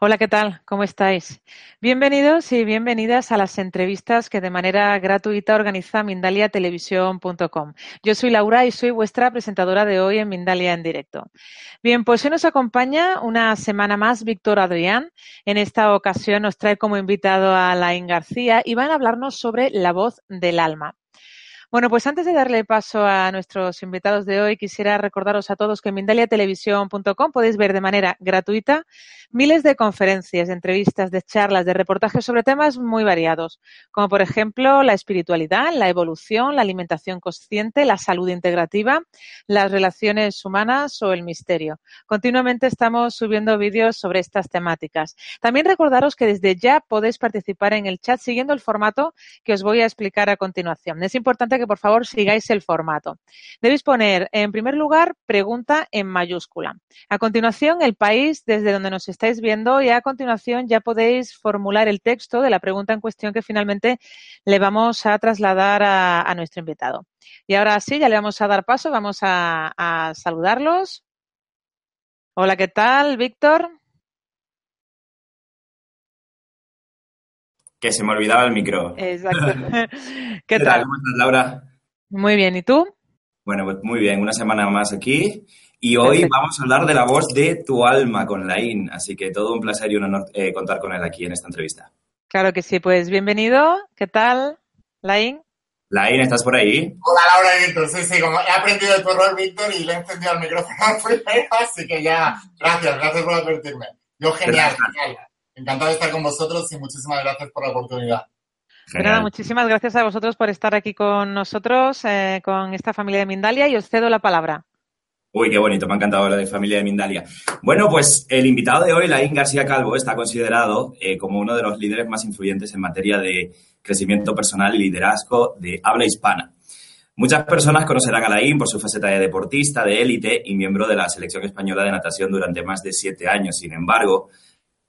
Hola, ¿qué tal? ¿Cómo estáis? Bienvenidos y bienvenidas a las entrevistas que de manera gratuita organiza mindaliatelevisión.com. Yo soy Laura y soy vuestra presentadora de hoy en Mindalia en directo. Bien, pues hoy nos acompaña una semana más Víctor Adrián. En esta ocasión nos trae como invitado a Laín García y van a hablarnos sobre la voz del alma. Bueno, pues antes de darle paso a nuestros invitados de hoy, quisiera recordaros a todos que en mindaliatelevisión.com podéis ver de manera gratuita miles de conferencias, entrevistas, de charlas, de reportajes sobre temas muy variados, como por ejemplo la espiritualidad, la evolución, la alimentación consciente, la salud integrativa, las relaciones humanas o el misterio. Continuamente estamos subiendo vídeos sobre estas temáticas. También recordaros que desde ya podéis participar en el chat siguiendo el formato que os voy a explicar a continuación. Es importante que por favor sigáis el formato. Debéis poner, en primer lugar, pregunta en mayúscula. A continuación, el país desde donde nos estáis viendo y a continuación ya podéis formular el texto de la pregunta en cuestión que finalmente le vamos a trasladar a, nuestro invitado. Y ahora sí, ya le vamos a dar paso, vamos a, a saludarlos. Hola, ¿qué tal, Víctor? Que se me olvidaba el micro. Exacto. ¿Qué, tal? ¿Cómo estás, Laura? Muy bien, ¿y tú? Bueno, pues muy bien, una semana más aquí. Y hoy vamos a hablar de la voz de tu alma con Laín. Así que todo un placer y un honor eh, contar con él aquí en esta entrevista. Claro que sí, pues bienvenido. ¿Qué tal, Laín? Laín, ¿estás por ahí? Hola, Laura Víctor. Sí, sí, como he aprendido de tu error, Víctor, y le he encendido el micrófono primero, así que ya, gracias, gracias por advertirme. Yo, genial, genial. Encantado de estar con vosotros y muchísimas gracias por la oportunidad. Nada, muchísimas gracias a vosotros por estar aquí con nosotros, eh, con esta familia de Mindalia, y os cedo la palabra. Uy, qué bonito, me ha encantado hablar de familia de Mindalia. Bueno, pues el invitado de hoy, Laín García Calvo, está considerado eh, como uno de los líderes más influyentes en materia de crecimiento personal y liderazgo de habla hispana. Muchas personas conocerán a Laín por su faceta de deportista de élite y miembro de la selección española de natación durante más de siete años. Sin embargo,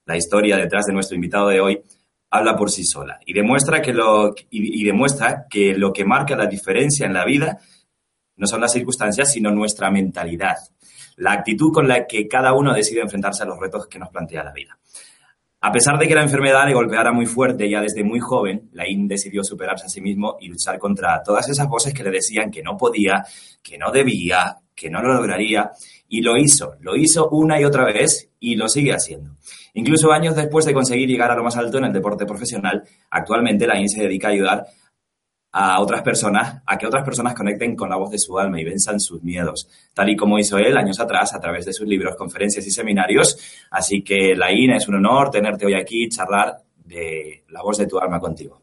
la historia detrás de nuestro invitado de hoy habla por sí sola y demuestra que lo, y, demuestra que lo que marca la diferencia en la vida no son las circunstancias, sino nuestra mentalidad, la actitud con la que cada uno decide enfrentarse a los retos que nos plantea la vida. A pesar de que la enfermedad le golpeara muy fuerte ya desde muy joven, Laín decidió superarse a sí mismo y luchar contra todas esas voces que le decían que no podía, que no debía, que no lo lograría, y lo hizo, lo hizo una y otra vez y lo sigue haciendo. Incluso años después de conseguir llegar a lo más alto en el deporte profesional, actualmente la se dedica a ayudar a otras personas, a que otras personas conecten con la voz de su alma y venzan sus miedos, tal y como hizo él años atrás a través de sus libros, conferencias y seminarios. Así que, Laín, es un honor tenerte hoy aquí y charlar de la voz de tu alma contigo.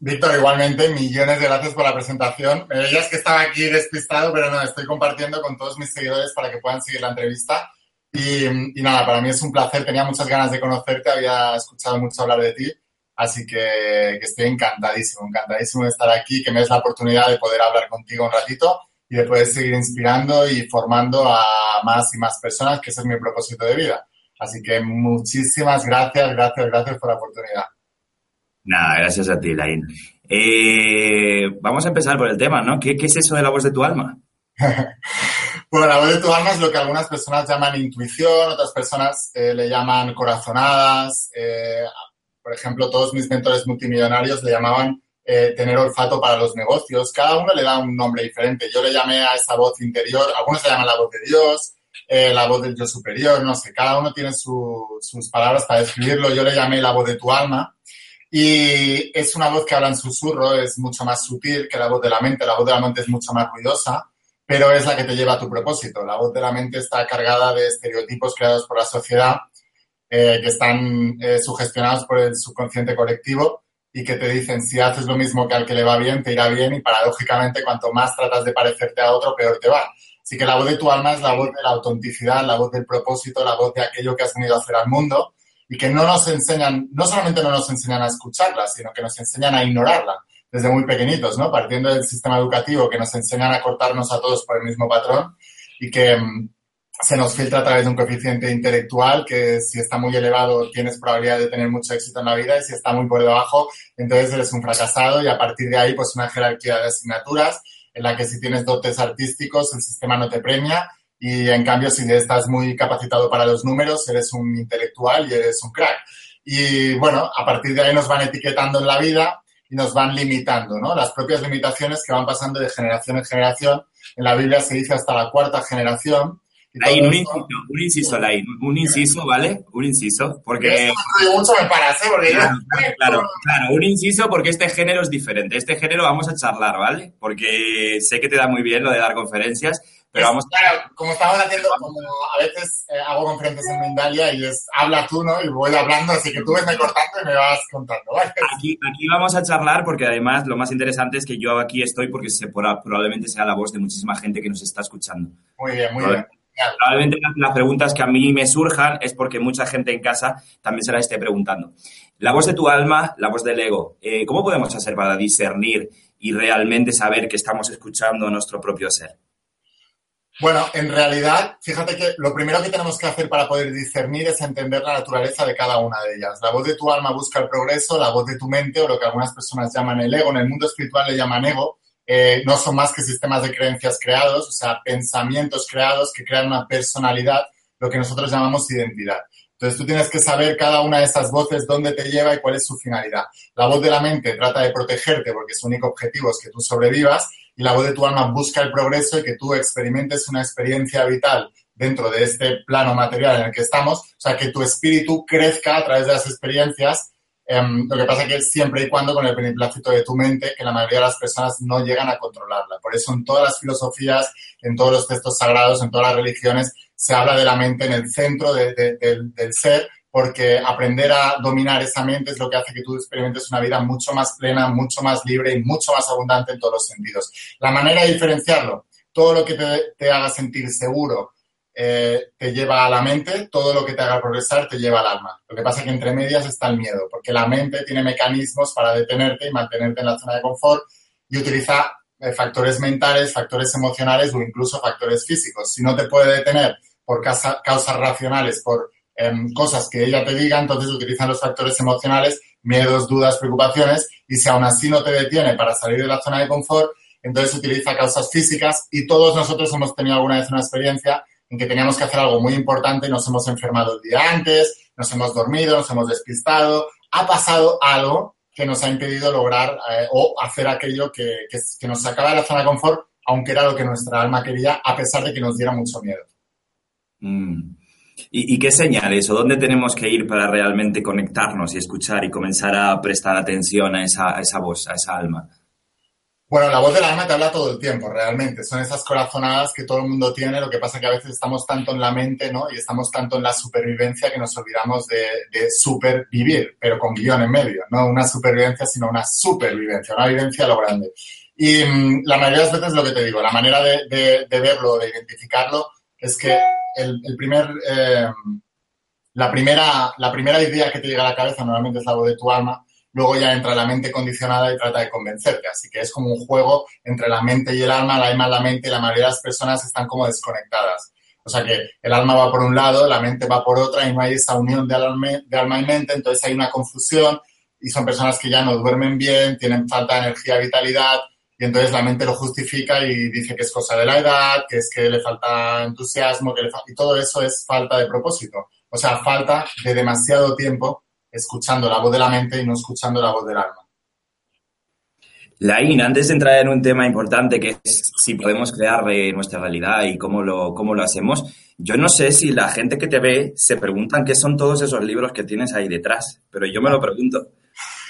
Víctor, igualmente, millones de gracias por la presentación. Me veías que estaba aquí despistado, pero no, estoy compartiendo con todos mis seguidores para que puedan seguir la entrevista. Y, nada, para mí es un placer, tenía muchas ganas de conocerte, había escuchado mucho hablar de ti, así que, estoy encantadísimo, encantadísimo de estar aquí, que me des la oportunidad de poder hablar contigo un ratito y de poder seguir inspirando y formando a más y más personas, que ese es mi propósito de vida. Así que muchísimas gracias, gracias, gracias por la oportunidad. Nada, gracias a ti, Lain. Eh, vamos a empezar por el tema, ¿no? ¿Qué, ¿Qué es eso de la voz de tu alma? Bueno, la voz de tu alma es lo que algunas personas llaman intuición, otras personas eh, le llaman corazonadas. Eh, por ejemplo, todos mis mentores multimillonarios le llamaban eh, tener olfato para los negocios. Cada uno le da un nombre diferente. Yo le llamé a esa voz interior, algunos le llaman la voz de Dios, eh, la voz del yo superior, no sé, cada uno tiene sus palabras para describirlo. Yo le llamé la voz de tu alma y es una voz que habla en susurro, es mucho más sutil que la voz de la mente, la voz de la mente es mucho más ruidosa, pero es la que te lleva a tu propósito. La voz de la mente está cargada de estereotipos creados por la sociedad eh, que están eh, sugestionados por el subconsciente colectivo y que te dicen si haces lo mismo que al que le va bien, te irá bien y paradójicamente cuanto más tratas de parecerte a otro, peor te va. Así que la voz de tu alma es la voz de la autenticidad, la voz del propósito, la voz de aquello que has venido a hacer al mundo y que no nos enseñan, no solamente no nos enseñan a escucharla, sino que nos enseñan a ignorarla desde muy pequeñitos, ¿no? Partiendo del sistema educativo que nos enseñan a cortarnos a todos por el mismo patrón y que mm, se nos filtra a través de un coeficiente intelectual que si está muy elevado tienes probabilidad de tener mucho éxito en la vida y si está muy por debajo entonces eres un fracasado y a partir de ahí pues una jerarquía de asignaturas en la que si tienes dotes artísticos el sistema no te premia y en cambio, si estás muy capacitado para los números, eres un intelectual y eres un crack. Y bueno, a partir de ahí nos van etiquetando en la vida y nos van limitando, ¿no? Las propias limitaciones que van pasando de generación en generación. En la Biblia se dice hasta la cuarta generación. Lain, un inciso, un inciso, Lain, un inciso, ¿vale? Un inciso, porque... mucho me parece, porque... Claro, claro, claro, un inciso porque este género es diferente. Este género vamos a charlar, ¿vale? Porque sé que te da muy bien lo de dar conferencias, pero vamos... Claro, como estamos haciendo, como a veces eh, hago conferencias en Mindalia y es habla tú, ¿no? Y voy hablando, así que tú me cortando y me vas contando, ¿vale? Aquí, aquí vamos a charlar porque además lo más interesante es que yo aquí estoy porque se, probablemente sea la voz de muchísima gente que nos está escuchando. Muy bien, muy bien. Probablemente las preguntas que a mí me surjan es porque mucha gente en casa también se la esté preguntando. La voz de tu alma, la voz del ego, eh, ¿cómo podemos hacer para discernir y realmente saber que estamos escuchando nuestro propio ser? Bueno, en realidad, fíjate que lo primero que tenemos que hacer para poder discernir es entender la naturaleza de cada una de ellas. La voz de tu alma busca el progreso, la voz de tu mente, o lo que algunas personas llaman el ego, en el mundo espiritual le llaman ego, eh, no son más que sistemas de creencias creados, o sea, pensamientos creados que crean una personalidad, lo que nosotros llamamos identidad. Entonces tú tienes que saber cada una de esas voces dónde te lleva y cuál es su finalidad. La voz de la mente trata de protegerte porque su único objetivo es que tú sobrevivas y la voz de tu alma busca el progreso y que tú experimentes una experiencia vital dentro de este plano material en el que estamos, o sea, que tu espíritu crezca a través de las experiencias. Em, lo que pasa es que siempre y cuando con el beneplácito de tu mente, que la mayoría de las personas no llegan a controlarla. Por eso en todas las filosofías, en todos los textos sagrados, en todas las religiones, se habla de la mente en el centro del ser porque aprender a dominar esa mente es lo que hace que tú experimentes una vida mucho más plena, mucho más libre y mucho más abundante en todos los sentidos. La manera de diferenciarlo, todo lo que te, haga sentir seguro eh, te lleva a la mente, todo lo que te haga progresar te lleva al alma. Lo que pasa es que entre medias está el miedo, porque la mente tiene mecanismos para detenerte y mantenerte en la zona de confort y utiliza eh, factores mentales, factores emocionales o incluso factores físicos. Si no te puede detener por causas racionales, por cosas que ella te diga, entonces utilizan los factores emocionales, miedos, dudas, preocupaciones, y si aún así no te detiene para salir de la zona de confort, entonces utiliza causas físicas y todos nosotros hemos tenido alguna vez una experiencia en que teníamos que hacer algo muy importante y nos hemos enfermado el día antes, nos hemos dormido, nos hemos despistado, ha pasado algo que nos ha impedido lograr eh, o hacer aquello que, que, nos sacaba de la zona de confort, aunque era lo que nuestra alma quería, a pesar de que nos diera mucho miedo. Mm. ¿Y, qué señales o dónde tenemos que ir para realmente conectarnos y escuchar y comenzar a prestar atención a esa, esa voz, a esa alma? Bueno, la voz del alma te habla todo el tiempo, realmente. Son esas corazonadas que todo el mundo tiene. Lo que pasa es que a veces estamos tanto en la mente, ¿no? Y estamos tanto en la supervivencia que nos olvidamos de, supervivir, pero con guion en medio. No una supervivencia, sino una supervivencia, una vivencia a lo grande. Y mm, la mayoría de las veces lo que te digo, la manera de, de verlo, de identificarlo, es que el, primer, eh, la, primera, la primera idea que te llega a la cabeza normalmente es la voz de tu alma, luego ya entra la mente condicionada y trata de convencerte. Así que es como un juego entre la mente y el alma, la alma la mente, y la mayoría de las personas están como desconectadas. O sea que el alma va por un lado, la mente va por otra y no hay esa unión de alma, de alma y mente, entonces hay una confusión y son personas que ya no duermen bien, tienen falta de energía, vitalidad, y entonces la mente lo justifica y dice que es cosa de la edad, que es que le falta entusiasmo, que le y todo eso es falta de propósito. O sea, falta de demasiado tiempo escuchando la voz de la mente y no escuchando la voz del alma. Laín, antes de entrar en un tema importante que es si podemos crear eh, nuestra realidad y cómo lo, cómo lo hacemos, yo no sé si la gente que te ve se preguntan qué son todos esos libros que tienes ahí detrás, pero yo me lo pregunto.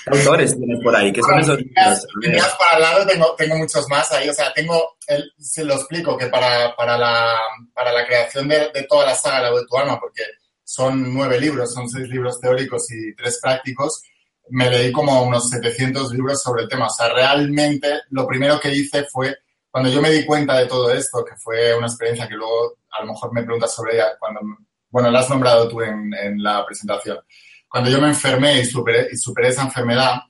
¿Qué autores tienes por ahí? ¿Qué son esos libros? para el lado tengo, tengo muchos más ahí. O sea, tengo, el, se lo explico, que para, para, la, para la creación de, de toda la saga La de tu alma, porque son nueve libros, son seis libros teóricos y tres prácticos, me leí como unos 700 libros sobre el tema. O sea, realmente lo primero que hice fue, cuando yo me di cuenta de todo esto, que fue una experiencia que luego a lo mejor me preguntas sobre ella, cuando, bueno, la has nombrado tú en, la presentación. Cuando yo me enfermé y superé, y superé esa enfermedad,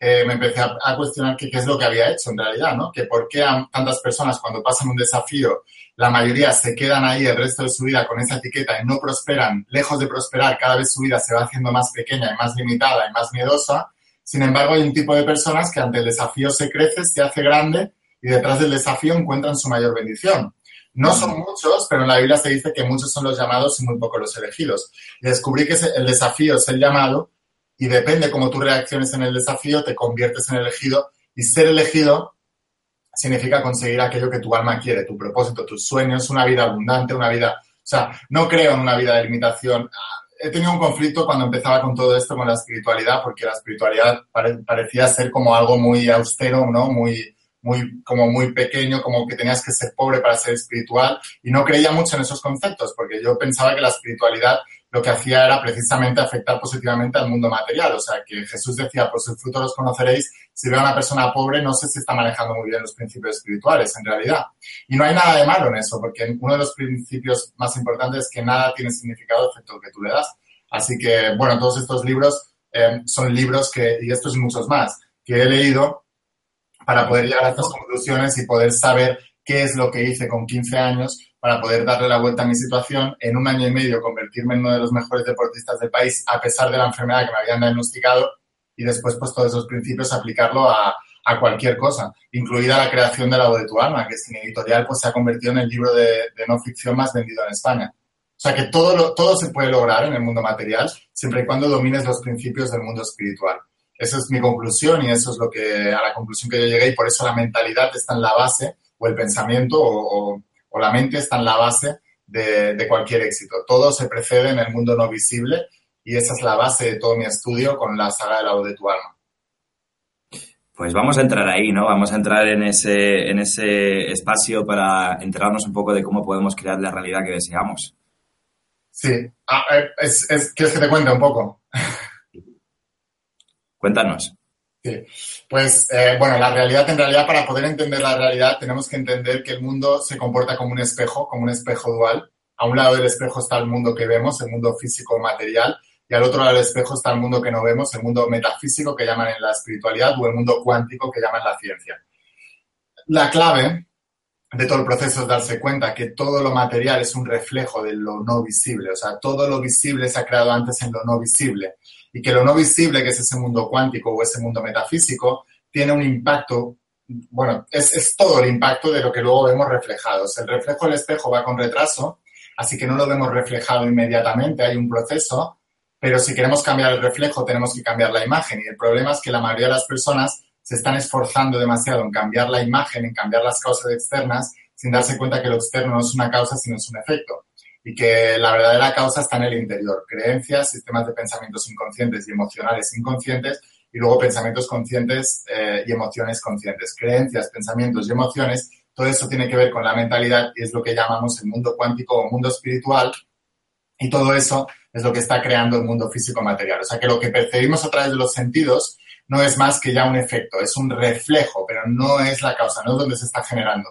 eh, me empecé a, cuestionar qué es lo que había hecho en realidad, ¿no? Que por qué tantas personas cuando pasan un desafío, la mayoría se quedan ahí el resto de su vida con esa etiqueta y no prosperan, lejos de prosperar, cada vez su vida se va haciendo más pequeña y más limitada y más miedosa. Sin embargo, hay un tipo de personas que ante el desafío se crece, se hace grande y detrás del desafío encuentran su mayor bendición. No son muchos, pero en la Biblia se dice que muchos son los llamados y muy pocos los elegidos. Y descubrí que el desafío es el llamado y depende cómo tú reacciones en el desafío, te conviertes en elegido y ser elegido significa conseguir aquello que tu alma quiere, tu propósito, tus sueños, una vida abundante, una vida... O sea, no creo en una vida de limitación. He tenido un conflicto cuando empezaba con todo esto, con la espiritualidad, porque la espiritualidad pare, parecía ser como algo muy austero, ¿no? Muy, muy, como muy pequeño, como que tenías que ser pobre para ser espiritual. Y no creía mucho en esos conceptos, porque yo pensaba que la espiritualidad lo que hacía era precisamente afectar positivamente al mundo material. O sea, que Jesús decía, por sus frutos los conoceréis. Si veo a una persona pobre, no sé si está manejando muy bien los principios espirituales, en realidad. Y no hay nada de malo en eso, porque uno de los principios más importantes es que nada tiene significado excepto que tú le das. Así que, bueno, todos estos libros eh, son libros que, y estos y muchos más, que he leído para poder llegar a estas conclusiones y poder saber qué es lo que hice con 15 años para poder darle la vuelta a mi situación, en un año y medio convertirme en uno de los mejores deportistas del país a pesar de la enfermedad que me habían diagnosticado y después pues todos esos principios aplicarlo a, a cualquier cosa, incluida la creación de La voz de tu alma, que sin editorial pues se ha convertido en el libro de, de no ficción más vendido en España. O sea que todo, todo se puede lograr en el mundo material siempre y cuando domines los principios del mundo espiritual. Esa es mi conclusión y eso es lo que, a la conclusión que yo llegué y por eso la mentalidad está en la base o el pensamiento o o la mente está en la base de, de, cualquier éxito. Todo se precede en el mundo no visible y esa es la base de todo mi estudio con la saga de la voz de tu alma. Pues vamos a entrar ahí, ¿no? Vamos a entrar en ese, en ese espacio para enterarnos un poco de cómo podemos crear la realidad que deseamos. Sí. Ah, es, es, ¿Quieres que te cuente un poco? Cuéntanos. Sí, pues eh, bueno, la realidad, en realidad, para poder entender la realidad, tenemos que entender que el mundo se comporta como un espejo, como un espejo dual. A un lado del espejo está el mundo que vemos, el mundo físico material, y al otro lado del espejo está el mundo que no vemos, el mundo metafísico que llaman en la espiritualidad o el mundo cuántico que llaman la ciencia. La clave de todo el proceso es darse cuenta que todo lo material es un reflejo de lo no visible, o sea, todo lo visible se ha creado antes en lo no visible y que lo no visible, que es ese mundo cuántico o ese mundo metafísico, tiene un impacto, bueno, es, es todo el impacto de lo que luego vemos reflejados. El reflejo del espejo va con retraso, así que no lo vemos reflejado inmediatamente, hay un proceso, pero si queremos cambiar el reflejo tenemos que cambiar la imagen y el problema es que la mayoría de las personas se están esforzando demasiado en cambiar la imagen, en cambiar las causas externas, sin darse cuenta que lo externo no es una causa, sino es un efecto y que la verdadera causa está en el interior. Creencias, sistemas de pensamientos inconscientes y emocionales inconscientes y luego pensamientos conscientes eh, y emociones conscientes. Creencias, pensamientos y emociones, todo eso tiene que ver con la mentalidad y es lo que llamamos el mundo cuántico o mundo espiritual y todo eso es lo que está creando el mundo físico material. O sea que lo que percibimos a través de los sentidos no es más que ya un efecto, es un reflejo, pero no es la causa, no es donde se está generando.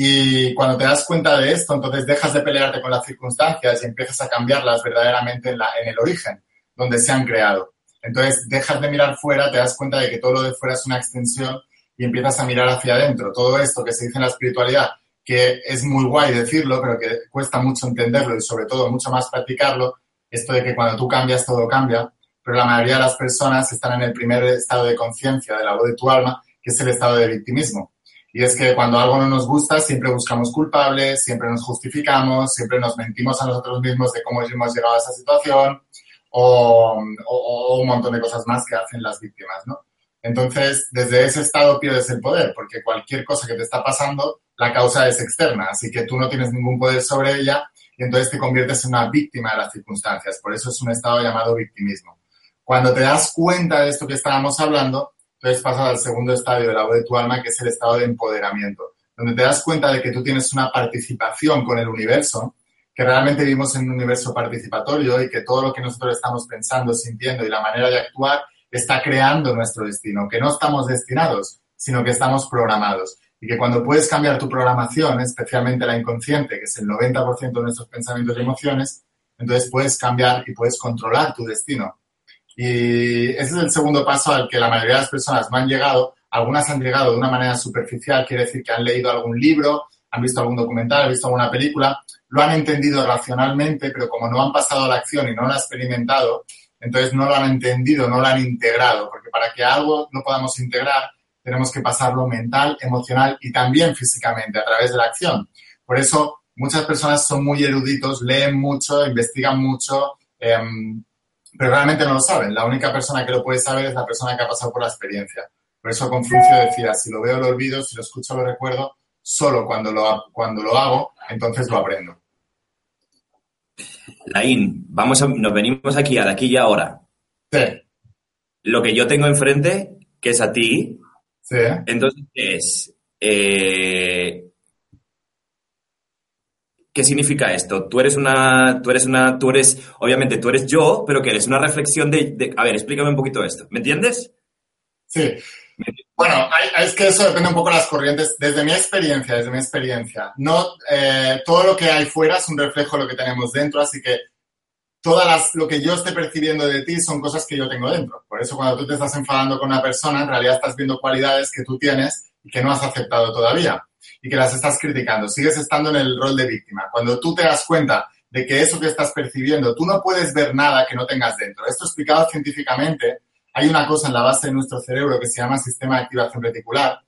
Y cuando te das cuenta de esto, entonces dejas de pelearte con las circunstancias y empiezas a cambiarlas verdaderamente en, el origen, donde se han creado. Entonces dejas de mirar fuera, te das cuenta de que todo lo de fuera es una extensión y empiezas a mirar hacia adentro. Todo esto que se dice en la espiritualidad, que es muy guay decirlo, pero que cuesta mucho entenderlo y sobre todo mucho más practicarlo, esto de que cuando tú cambias todo cambia, pero la mayoría de las personas están en el primer estado de conciencia de la voz de tu alma, que es el estado de victimismo. Y es que cuando algo no nos gusta, siempre buscamos culpables, siempre nos justificamos, siempre nos mentimos a nosotros mismos de cómo hemos llegado a esa situación o, o, o un montón de cosas más que hacen las víctimas, ¿no? Entonces, desde ese estado pierdes el poder, porque cualquier cosa que te está pasando, la causa es externa, así que tú no tienes ningún poder sobre ella y entonces te conviertes en una víctima de las circunstancias. Por eso es un estado llamado victimismo. Cuando te das cuenta de esto que estábamos hablando, entonces pasas al segundo estadio de la voz de tu alma, que es el estado de empoderamiento, donde te das cuenta de que tú tienes una participación con el universo, que realmente vivimos en un universo participatorio y que todo lo que nosotros estamos pensando, sintiendo y la manera de actuar está creando nuestro destino, que no estamos destinados, sino que estamos programados. Y que cuando puedes cambiar tu programación, especialmente la inconsciente, que es el 90% de nuestros pensamientos y emociones, entonces puedes cambiar y puedes controlar tu destino. Y ese es el segundo paso al que la mayoría de las personas no han llegado. Algunas han llegado de una manera superficial, quiere decir que han leído algún libro, han visto algún documental, han visto alguna película, lo han entendido racionalmente, pero como no han pasado a la acción y no lo han experimentado, entonces no lo han entendido, no lo han integrado, porque para que algo lo podamos integrar, tenemos que pasarlo mental, emocional y también físicamente a través de la acción. Por eso muchas personas son muy eruditos, leen mucho, investigan mucho, em, pero realmente no lo saben. La única persona que lo puede saber es la persona que ha pasado por la experiencia. Por eso Confucio decía, si lo veo lo olvido, si lo escucho lo recuerdo, solo cuando lo, cuando lo hago, entonces lo aprendo. Laín, vamos nos venimos aquí, a aquí y ahora. Sí. Lo que yo tengo enfrente, que es a ti, Sí. entonces es... eh, ¿Qué significa esto? Tú eres una, tú eres una, tú eres, obviamente tú eres yo, pero que eres una reflexión de, a ver, explícame un poquito esto, ¿me entiendes? Sí. Bueno, es que eso depende un poco de las corrientes. Desde mi experiencia, desde mi experiencia, no eh, todo lo que hay fuera es un reflejo de lo que tenemos dentro, así que todas las, lo que yo esté percibiendo de ti son cosas que yo tengo dentro. Por eso cuando tú te estás enfadando con una persona, en realidad estás viendo cualidades que tú tienes que no has aceptado todavía y que las estás criticando. Sigues estando en el rol de víctima. Cuando tú te das cuenta de que eso que estás percibiendo, tú no puedes ver nada que no tengas dentro. Esto explicado científicamente, hay una cosa en la base de nuestro cerebro que se llama sistema de activación reticular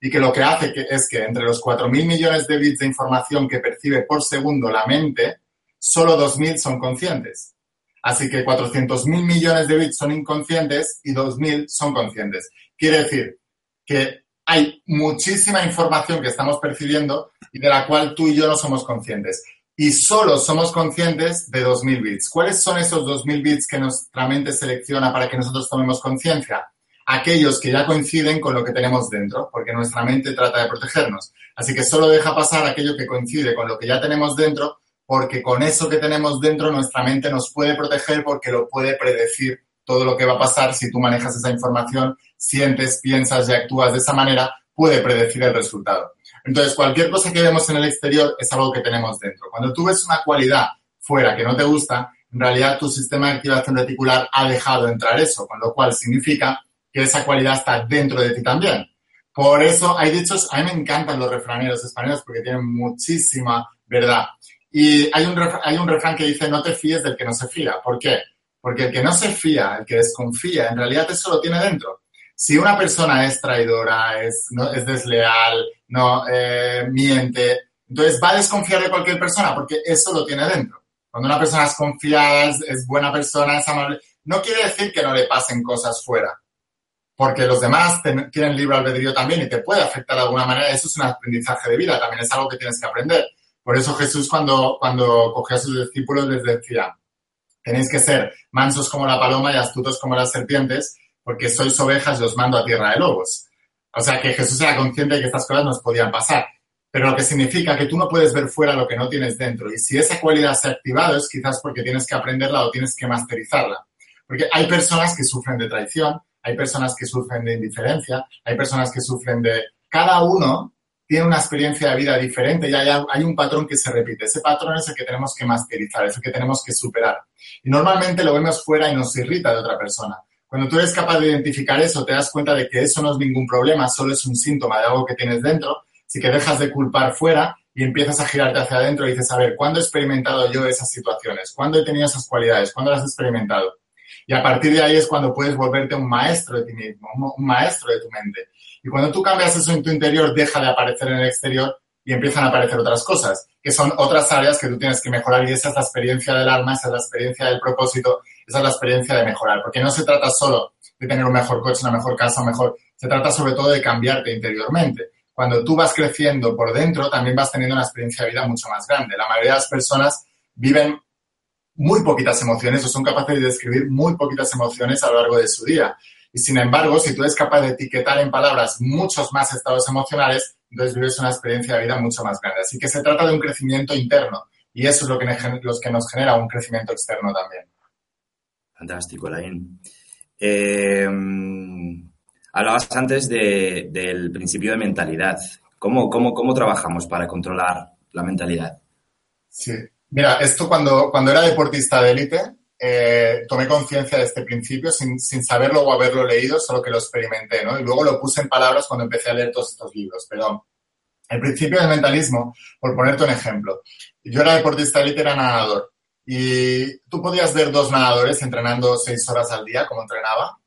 y que lo que hace es que entre los 4.000 millones de bits de información que percibe por segundo la mente, solo 2.000 son conscientes. Así que 400.000 millones de bits son inconscientes y 2.000 son conscientes. Quiere decir que hay muchísima información que estamos percibiendo y de la cual tú y yo no somos conscientes. Y solo somos conscientes de 2.000 bits. ¿Cuáles son esos 2.000 bits que nuestra mente selecciona para que nosotros tomemos conciencia? Aquellos que ya coinciden con lo que tenemos dentro, porque nuestra mente trata de protegernos. Así que solo deja pasar aquello que coincide con lo que ya tenemos dentro, porque con eso que tenemos dentro nuestra mente nos puede proteger porque lo puede predecir todo lo que va a pasar si tú manejas esa información, sientes, piensas y actúas de esa manera, puede predecir el resultado. Entonces, cualquier cosa que vemos en el exterior es algo que tenemos dentro. Cuando tú ves una cualidad fuera que no te gusta, en realidad tu sistema de activación reticular ha dejado entrar eso, con lo cual significa que esa cualidad está dentro de ti también. Por eso hay dichos, a mí me encantan los refraneros españoles porque tienen muchísima verdad. Y hay un, hay un refrán que dice, no te fíes del que no se fía. ¿Por qué? Porque el que no se fía, el que desconfía, en realidad eso lo tiene dentro. Si una persona es traidora, es, no, es desleal, no eh, miente, entonces va a desconfiar de cualquier persona porque eso lo tiene dentro. Cuando una persona es confiada, es, es buena persona, es amable, no quiere decir que no le pasen cosas fuera porque los demás te, tienen libre albedrío también y te puede afectar de alguna manera. Eso es un aprendizaje de vida, también es algo que tienes que aprender. Por eso Jesús cuando, cuando cogió a sus discípulos les decía, tenéis que ser mansos como la paloma y astutos como las serpientes, porque sois ovejas y os mando a tierra de lobos. O sea que Jesús era consciente de que estas cosas nos podían pasar. Pero lo que significa que tú no puedes ver fuera lo que no tienes dentro. Y si esa cualidad se ha activado es quizás porque tienes que aprenderla o tienes que masterizarla. Porque hay personas que sufren de traición, hay personas que sufren de indiferencia, hay personas que sufren de... Cada uno tiene una experiencia de vida diferente y hay, hay, un patrón que se repite. Ese patrón es el que tenemos que masterizar, es el que tenemos que superar. Y normalmente lo vemos fuera y nos irrita de otra persona. Cuando tú eres capaz de identificar eso, te das cuenta de que eso no es ningún problema, solo es un síntoma de algo que tienes dentro, así que dejas de culpar fuera y empiezas a girarte hacia adentro y dices, a ver, ¿cuándo he experimentado yo esas situaciones? ¿Cuándo he tenido esas cualidades? ¿Cuándo las he experimentado? Y a partir de ahí es cuando puedes volverte un maestro de ti mismo, un maestro de tu mente. Y cuando tú cambias eso en tu interior, deja de aparecer en el exterior y empiezan a aparecer otras cosas, que son otras áreas que tú tienes que mejorar. Y esa es la experiencia del alma, esa es la experiencia del propósito, esa es la experiencia de mejorar. Porque no se trata solo de tener un mejor coche, una mejor casa, mejor... Se trata sobre todo de cambiarte interiormente. Cuando tú vas creciendo por dentro, también vas teniendo una experiencia de vida mucho más grande. La mayoría de las personas viven muy poquitas emociones o son capaces de describir muy poquitas emociones a lo largo de su día. Y sin embargo, si tú eres capaz de etiquetar en palabras muchos más estados emocionales, entonces vives una experiencia de vida mucho más grande. Así que se trata de un crecimiento interno y eso es lo que, que nos genera un crecimiento externo también. Fantástico, Lain. Eh, hablabas antes del principio de mentalidad. ¿Cómo, cómo, cómo trabajamos para controlar la mentalidad? Sí, Mira, esto cuando, cuando era deportista de élite, eh, tomé conciencia de este principio sin, sin, saberlo o haberlo leído, solo que lo experimenté, ¿no? Y luego lo puse en palabras cuando empecé a leer todos estos libros. Pero el principio del mentalismo, por ponerte un ejemplo, yo era deportista de élite, era nadador. Y tú podías ver dos nadadores entrenando seis horas al día, como entrenaba,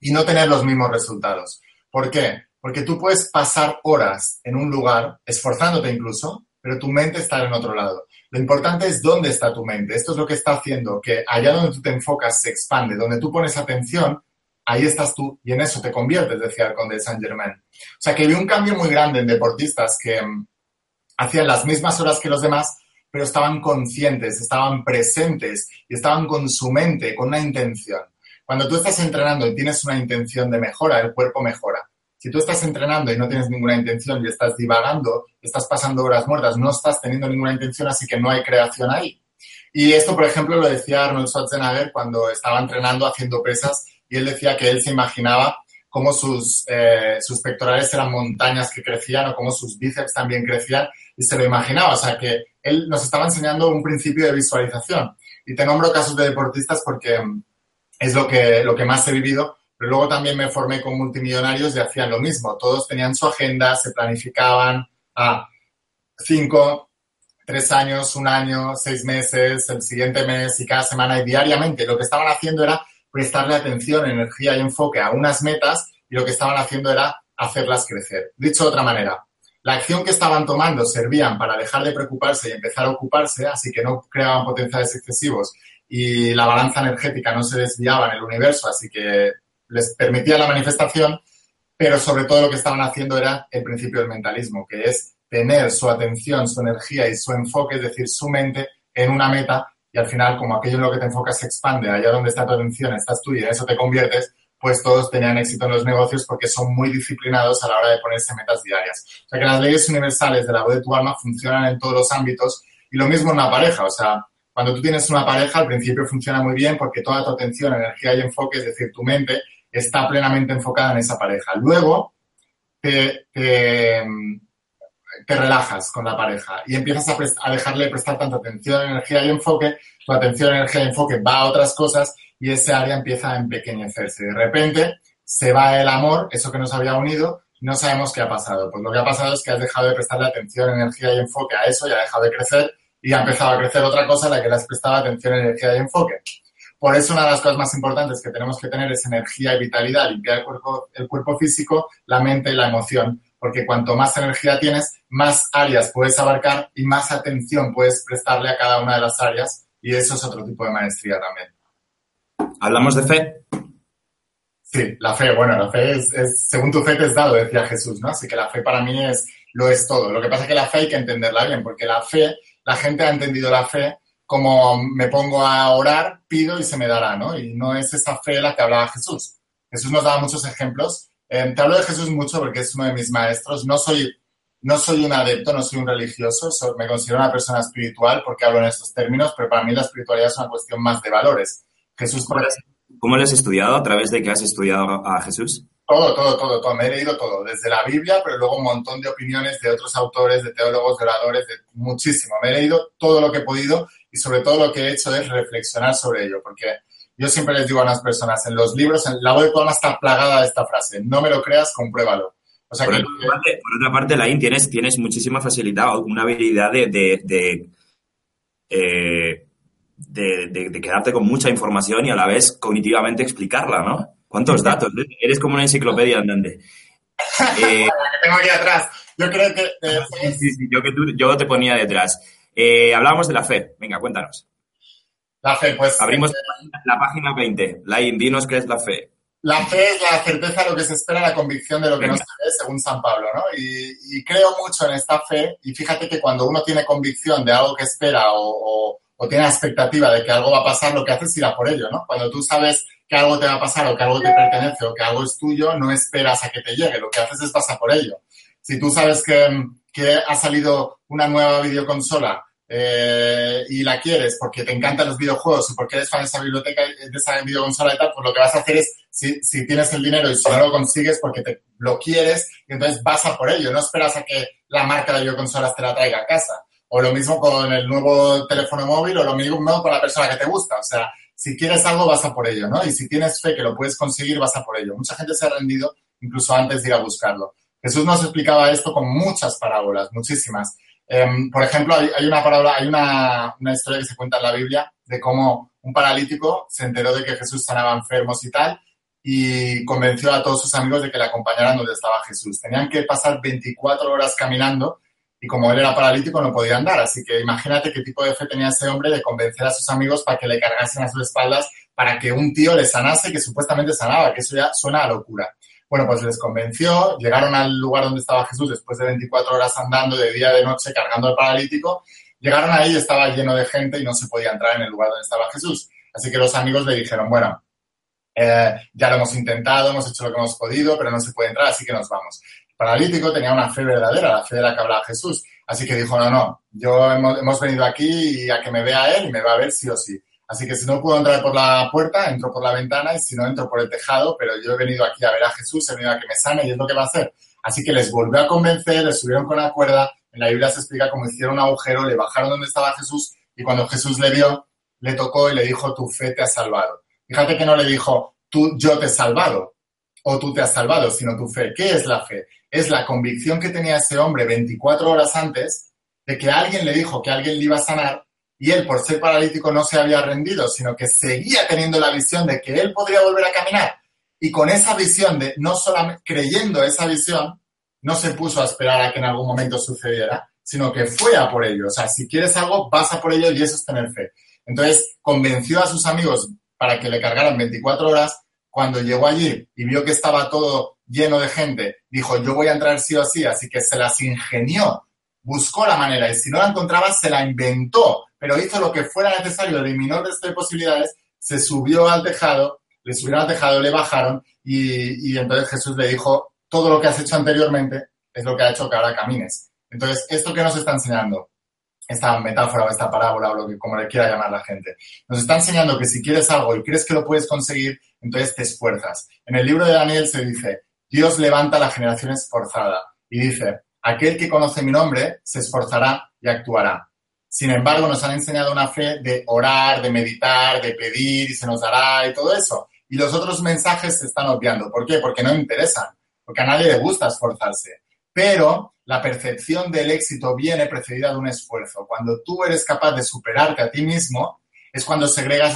y no tener los mismos resultados. ¿Por qué? Porque tú puedes pasar horas en un lugar, esforzándote incluso, pero tu mente está en otro lado. Lo importante es dónde está tu mente. Esto es lo que está haciendo que allá donde tú te enfocas se expande, donde tú pones atención, ahí estás tú y en eso te conviertes, decía el conde de Saint Germain. O sea que vi un cambio muy grande en deportistas que mm, hacían las mismas horas que los demás, pero estaban conscientes, estaban presentes y estaban con su mente, con una intención. Cuando tú estás entrenando y tienes una intención de mejora, el cuerpo mejora. Si tú estás entrenando y no tienes ninguna intención y estás divagando, estás pasando horas muertas, no estás teniendo ninguna intención, así que no hay creación ahí. Y esto, por ejemplo, lo decía Arnold Schwarzenegger cuando estaba entrenando haciendo pesas y él decía que él se imaginaba cómo sus, eh, sus pectorales eran montañas que crecían o cómo sus bíceps también crecían y se lo imaginaba. O sea, que él nos estaba enseñando un principio de visualización. Y te nombro casos de deportistas porque es lo que, lo que más he vivido pero luego también me formé con multimillonarios y hacían lo mismo. Todos tenían su agenda, se planificaban a cinco, tres años, un año, seis meses, el siguiente mes y cada semana y diariamente. Lo que estaban haciendo era prestarle atención, energía y enfoque a unas metas y lo que estaban haciendo era hacerlas crecer. Dicho de otra manera, la acción que estaban tomando servían para dejar de preocuparse y empezar a ocuparse, así que no creaban potenciales excesivos y la balanza energética no se desviaba en el universo, así que les permitía la manifestación, pero sobre todo lo que estaban haciendo era el principio del mentalismo, que es tener su atención, su energía y su enfoque, es decir, su mente en una meta y al final, como aquello en lo que te enfocas se expande, allá donde está tu atención, estás tú y en eso te conviertes, pues todos tenían éxito en los negocios porque son muy disciplinados a la hora de ponerse metas diarias. O sea que las leyes universales de la voz de tu alma funcionan en todos los ámbitos y lo mismo en una pareja. O sea, cuando tú tienes una pareja, al principio funciona muy bien porque toda tu atención, energía y enfoque, es decir, tu mente, está plenamente enfocada en esa pareja. Luego te, te, relajas con la pareja y empiezas a, a, dejarle prestar tanta atención, energía y enfoque, tu atención, energía y enfoque va a otras cosas y ese área empieza a empequeñecerse. De repente se va el amor, eso que nos había unido, no sabemos qué ha pasado. Pues lo que ha pasado es que has dejado de prestarle atención, energía y enfoque a eso y ha dejado de crecer y ha empezado a crecer otra cosa a la que le has prestado atención, energía y enfoque. Por eso una de las cosas más importantes que tenemos que tener es energía y vitalidad, limpiar el cuerpo, el cuerpo físico, la mente y la emoción, porque cuanto más energía tienes, más áreas puedes abarcar y más atención puedes prestarle a cada una de las áreas y eso es otro tipo de maestría también. ¿Hablamos de fe? Sí, la fe, bueno, la fe es, según tu fe te es dado, decía Jesús, ¿no? Así que la fe para mí es, lo es todo. Lo que pasa es que la fe hay que entenderla bien, porque la fe, la gente ha entendido la fe como me pongo a orar, pido y se me dará, ¿no? Y no es esa fe la que hablaba Jesús. Jesús nos daba muchos ejemplos. Eh, te hablo de Jesús mucho porque es uno de mis maestros. No soy, no soy un adepto, no soy un religioso, me considero una persona espiritual porque hablo en estos términos, pero para mí la espiritualidad es una cuestión más de valores. Jesús, ¿Cómo lo has estudiado? ¿A través de qué has estudiado a Jesús? Todo, todo, todo, todo. Me he leído todo, desde la Biblia, pero luego un montón de opiniones de otros autores, de teólogos, de oradores, de muchísimo. Me he leído todo lo que he podido y sobre todo lo que he hecho es reflexionar sobre ello, porque yo siempre les digo a las personas, en los libros, en la web de Palma está plagada de esta frase, no me lo creas, compruébalo. O sea por, otra parte, por otra parte, Laín, tienes, tienes muchísima facilidad, una habilidad de, de, de, eh, de, quedarte con mucha información y a la vez cognitivamente explicarla, ¿no? ¿Cuántos datos? Eres como una enciclopedia andante. Eh, tengo aquí atrás. Yo creo que... Eh, sí, sí, yo, que tú, yo te ponía detrás. Eh, hablábamos de la fe. Venga, cuéntanos. La fe, pues. Abrimos la página 20. Lain, dinos qué es la fe. La fe es la certeza de lo que se espera, la convicción de lo que no se ve, según San Pablo, ¿no? Y, creo mucho en esta fe y fíjate que cuando uno tiene convicción de algo que espera o, tiene la expectativa de que algo va a pasar, lo que hace es ir a por ello, ¿no? Cuando tú sabes que algo te va a pasar o que algo te pertenece o que algo es tuyo, no esperas a que te llegue, lo que haces es pasar por ello. Si tú sabes que, que ha salido una nueva videoconsola eh, y la quieres porque te encantan los videojuegos y porque eres fan de esa biblioteca, de esa videoconsola y tal, pues lo que vas a hacer es, si, si tienes el dinero y si no lo consigues porque te lo quieres, y entonces vas a por ello, no esperas a que la marca de videoconsolas te la traiga a casa. O lo mismo con el nuevo teléfono móvil o lo mismo con la persona que te gusta. O sea, si quieres algo, vas a por ello, ¿no? Y si tienes fe que lo puedes conseguir, vas a por ello. Mucha gente se ha rendido incluso antes de ir a buscarlo. Jesús nos explicaba esto con muchas parábolas, muchísimas. Em, por ejemplo, hay, una parábola, hay una, historia que se cuenta en la Biblia de cómo un paralítico se enteró de que Jesús sanaba enfermos y tal y convenció a todos sus amigos de que le acompañaran donde estaba Jesús. Tenían que pasar 24 horas caminando y como él era paralítico no podía andar. Así que imagínate qué tipo de fe tenía ese hombre de convencer a sus amigos para que le cargasen a sus espaldas para que un tío le sanase que supuestamente sanaba, que eso ya suena a locura. Bueno, pues les convenció, llegaron al lugar donde estaba Jesús después de 24 horas andando de día de noche cargando al paralítico. Llegaron ahí estaba lleno de gente y no se podía entrar en el lugar donde estaba Jesús. Así que los amigos le dijeron, bueno, eh, ya lo hemos intentado, hemos hecho lo que hemos podido, pero no se puede entrar, así que nos vamos. El paralítico tenía una fe verdadera, la fe de la que hablaba Jesús. Así que dijo, no, no, yo hemos, hemos venido aquí y a que me vea él y me va a ver sí o sí. Así que si no puedo entrar por la puerta, entro por la ventana y si no, entro por el tejado, pero yo he venido aquí a ver a Jesús, he venido a que me sane y es lo que va a hacer. Así que les volvió a convencer, les subieron con la cuerda, en la Biblia se explica cómo hicieron un agujero, le bajaron donde estaba Jesús y cuando Jesús le vio, le tocó y le dijo, tu fe te ha salvado. Fíjate que no le dijo, tú, yo te he salvado o tú te has salvado, sino tu fe. ¿Qué es la fe? Es la convicción que tenía ese hombre 24 horas antes de que alguien le dijo que alguien le iba a sanar y él, por ser paralítico, no se había rendido, sino que seguía teniendo la visión de que él podría volver a caminar. Y con esa visión de, no solamente creyendo esa visión, no se puso a esperar a que en algún momento sucediera, sino que fue a por ello. O sea, si quieres algo, vas a por ello y eso es tener fe. Entonces, convenció a sus amigos para que le cargaran 24 horas. Cuando llegó allí y vio que estaba todo lleno de gente, dijo, yo voy a entrar sí o sí, así que se las ingenió, buscó la manera y si no la encontraba, se la inventó pero hizo lo que fuera necesario, eliminó el de posibilidades, se subió al tejado, le subieron al tejado, le bajaron y, entonces Jesús le dijo, todo lo que has hecho anteriormente es lo que ha hecho que ahora camines. Entonces, ¿esto que nos está enseñando? Esta metáfora o esta parábola o lo que como le quiera llamar la gente. Nos está enseñando que si quieres algo y crees que lo puedes conseguir, entonces te esfuerzas. En el libro de Daniel se dice, Dios levanta a la generación esforzada y dice, aquel que conoce mi nombre se esforzará y actuará. Sin embargo, nos han enseñado una fe de orar, de meditar, de pedir y se nos dará y todo eso. Y los otros mensajes se están obviando. ¿Por qué? Porque no interesan, porque a nadie le gusta esforzarse. Pero la percepción del éxito viene precedida de un esfuerzo. Cuando tú eres capaz de superarte a ti mismo, es cuando segregas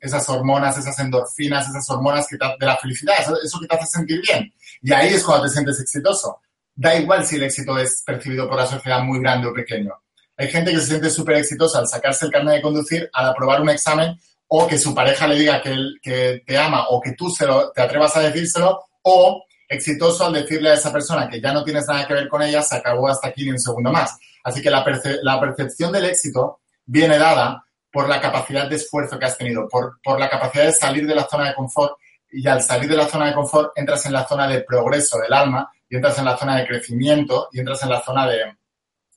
esas, hormonas, esas endorfinas, esas hormonas que de la felicidad, eso que te hace sentir bien. Y ahí es cuando te sientes exitoso. Da igual si el éxito es percibido por la sociedad muy grande o pequeño hay gente que se siente súper exitosa al sacarse el carnet de conducir, al aprobar un examen, o que su pareja le diga que, él, que te ama o que tú se lo, te atrevas a decírselo, o exitoso al decirle a esa persona que ya no tienes nada que ver con ella, se acabó hasta aquí ni un segundo más. Así que la, percepción del éxito viene dada por la capacidad de esfuerzo que has tenido, por, por la capacidad de salir de la zona de confort y al salir de la zona de confort entras en la zona de progreso del alma y entras en la zona de crecimiento y entras en la zona de,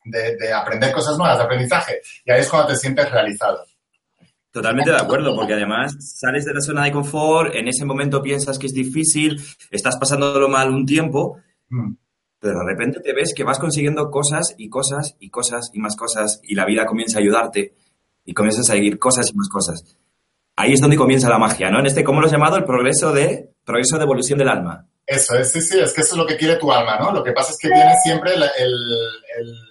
de, aprender cosas nuevas, de aprendizaje. Y ahí es cuando te sientes realizado. Totalmente de acuerdo, porque además sales de la zona de confort, en ese momento piensas que es difícil, estás pasándolo mal un tiempo, mm. pero de repente te ves que vas consiguiendo cosas y cosas y cosas y más cosas y la vida comienza a ayudarte y comienzas a seguir cosas y más cosas. Ahí es donde comienza la magia, ¿no? En este, ¿cómo lo has llamado? El progreso de, progreso de evolución del alma. Eso, es, sí, sí, es que eso es lo que quiere tu alma, ¿no? Lo que pasa es que tienes siempre el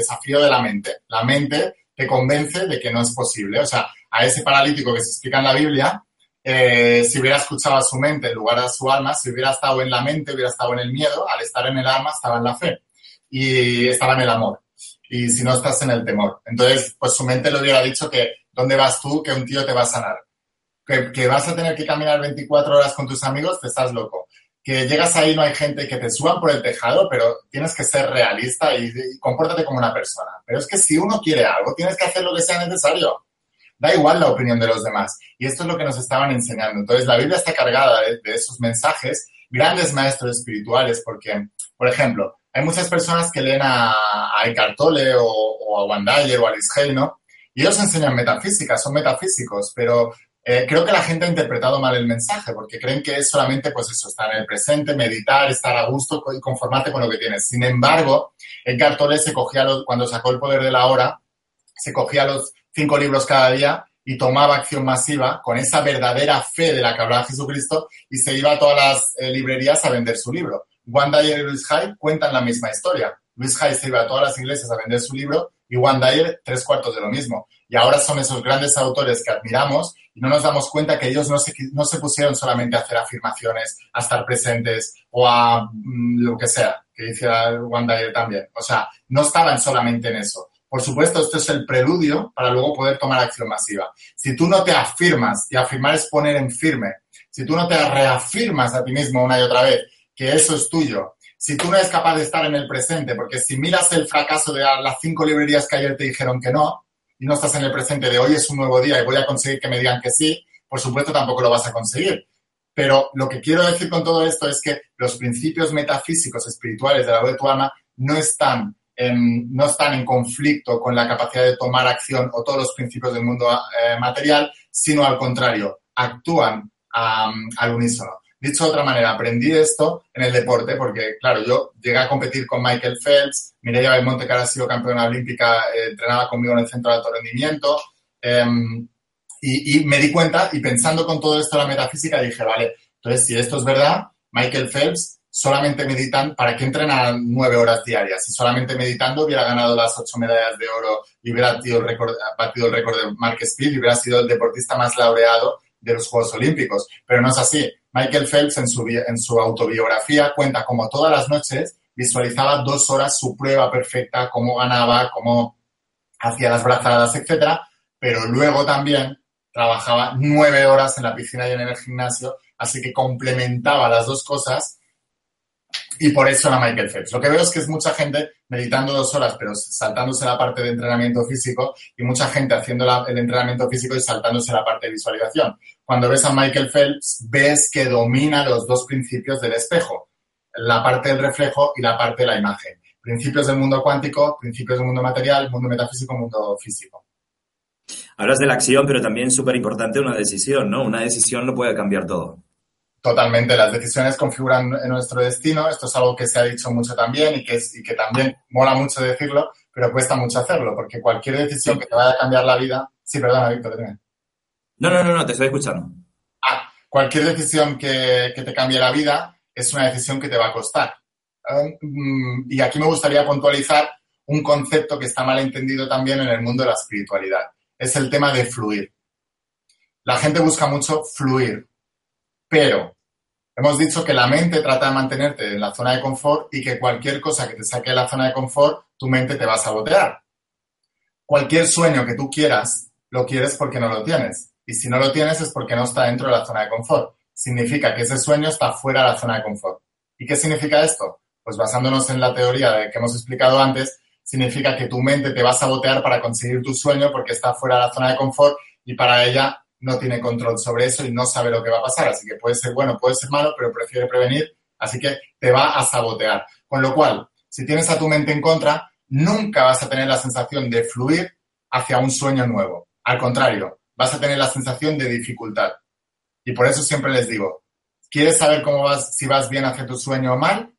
desafío de la mente. La mente te convence de que no es posible. O sea, a ese paralítico que se explica en la Biblia, eh, si hubiera escuchado a su mente en lugar de a su alma, si hubiera estado en la mente, hubiera estado en el miedo, al estar en el alma estaba en la fe y estaba en el amor. Y si no estás en el temor. Entonces, pues su mente le hubiera dicho que, ¿dónde vas tú? Que un tío te va a sanar. que, vas a tener que caminar 24 horas con tus amigos, te estás loco. Que llegas ahí, no hay gente que te suban por el tejado, pero tienes que ser realista y, y compórtate como una persona. Pero es que si uno quiere algo, tienes que hacer lo que sea necesario. Da igual la opinión de los demás. Y esto es lo que nos estaban enseñando. Entonces, la Biblia está cargada de, esos mensajes, grandes maestros espirituales, porque, por ejemplo, hay muchas personas que leen a, a Eckhart Tolle o, a Wandayer o a Liz Hay, ¿no? Y ellos enseñan metafísica, son metafísicos, pero eh, creo que la gente ha interpretado mal el mensaje, porque creen que es solamente, pues eso, estar en el presente, meditar, estar a gusto y conformarte con lo que tienes. Sin embargo, Eckhart Tolle se cogía, cuando sacó el poder de la hora, se cogía los cinco libros cada día y tomaba acción masiva con esa verdadera fe de la que hablaba Jesucristo y se iba a todas las eh, librerías a vender su libro. Wanda y Luis Hay cuentan la misma historia. Luis Hay se iba a todas las iglesias a vender su libro y Juan Dyer tres cuartos de lo mismo. Y ahora son esos grandes autores que admiramos y no nos damos cuenta que ellos no se, no se pusieron solamente a hacer afirmaciones, a estar presentes o a mm, lo que sea, que dice Juan Dyer también. O sea, no estaban solamente en eso. Por supuesto, esto es el preludio para luego poder tomar acción masiva. Si tú no te afirmas, y afirmar es poner en firme, si tú no te reafirmas a ti mismo una y otra vez que eso es tuyo, si tú no eres capaz de estar en el presente, porque si miras el fracaso de las cinco librerías que ayer te dijeron que no, y no estás en el presente de hoy es un nuevo día y voy a conseguir que me digan que sí, por supuesto tampoco lo vas a conseguir. Pero lo que quiero decir con todo esto es que los principios metafísicos espirituales de la voz de tu alma no están no están en conflicto con la capacidad de tomar acción o todos los principios del mundo eh, material, sino al contrario, actúan al unísono. Dicho de otra manera, aprendí esto en el deporte porque, claro, yo llegué a competir con Michael Phelps, Mireia Belmonte, que ahora ha sido campeona olímpica, eh, entrenaba conmigo en el centro de alto rendimiento, em, y, me di cuenta, y pensando con todo esto la metafísica, dije, vale, entonces si esto es verdad, Michael Phelps solamente meditan, ¿para qué entrenan nueve horas diarias? Si solamente meditando hubiera ganado las ocho medallas de oro y hubiera el récord, batido el récord de Mark Speed y hubiera sido el deportista más laureado de los Juegos Olímpicos. Pero no es así. Michael Phelps en su, en su autobiografía cuenta como todas las noches visualizaba dos horas su prueba perfecta, cómo ganaba, cómo hacía las brazadas, etcétera, pero luego también trabajaba nueve horas en la piscina y en el gimnasio, así que complementaba las dos cosas y por eso era Michael Phelps. Lo que veo es que es mucha gente meditando dos horas, pero saltándose la parte de entrenamiento físico, y mucha gente haciendo el entrenamiento físico y saltándose la parte de visualización. Cuando ves a Michael Phelps, ves que domina los dos principios del espejo, la parte del reflejo y la parte de la imagen. Principios del mundo cuántico, principios del mundo material, mundo metafísico, mundo físico. Hablas de la acción, pero también súper importante una decisión, ¿no? Una decisión no puede cambiar todo. Totalmente, las decisiones configuran nuestro destino, esto es algo que se ha dicho mucho también y que, y que también mola mucho decirlo, pero cuesta mucho hacerlo, porque cualquier decisión que te vaya a cambiar la vida... Sí, perdona, Víctor, dime. No, no, no, no, te estoy escuchando. Ah, cualquier decisión que, que te cambie la vida es una decisión que te va a costar. Um, y aquí me gustaría puntualizar un concepto que está mal entendido también en el mundo de la espiritualidad. Es el tema de fluir. La gente busca mucho fluir, pero hemos dicho que la mente trata de mantenerte en la zona de confort y que cualquier cosa que te saque de la zona de confort, tu mente te va a sabotear. Cualquier sueño que tú quieras, lo quieres porque no lo tienes. Y si no lo tienes es porque no está dentro de la zona de confort. Significa que ese sueño está fuera de la zona de confort. ¿Y qué significa esto? Pues basándonos en la teoría que hemos explicado antes, significa que tu mente te va a sabotear para conseguir tu sueño porque está fuera de la zona de confort y para ella no tiene control sobre eso y no sabe lo que va a pasar. Así que puede ser bueno, puede ser malo, pero prefiere prevenir. Así que te va a sabotear. Con lo cual, si tienes a tu mente en contra, nunca vas a tener la sensación de fluir hacia un sueño nuevo. Al contrario, vas a tener la sensación de dificultad. Y por eso siempre les digo, ¿quieres saber cómo vas, si vas bien hacia tu sueño o mal?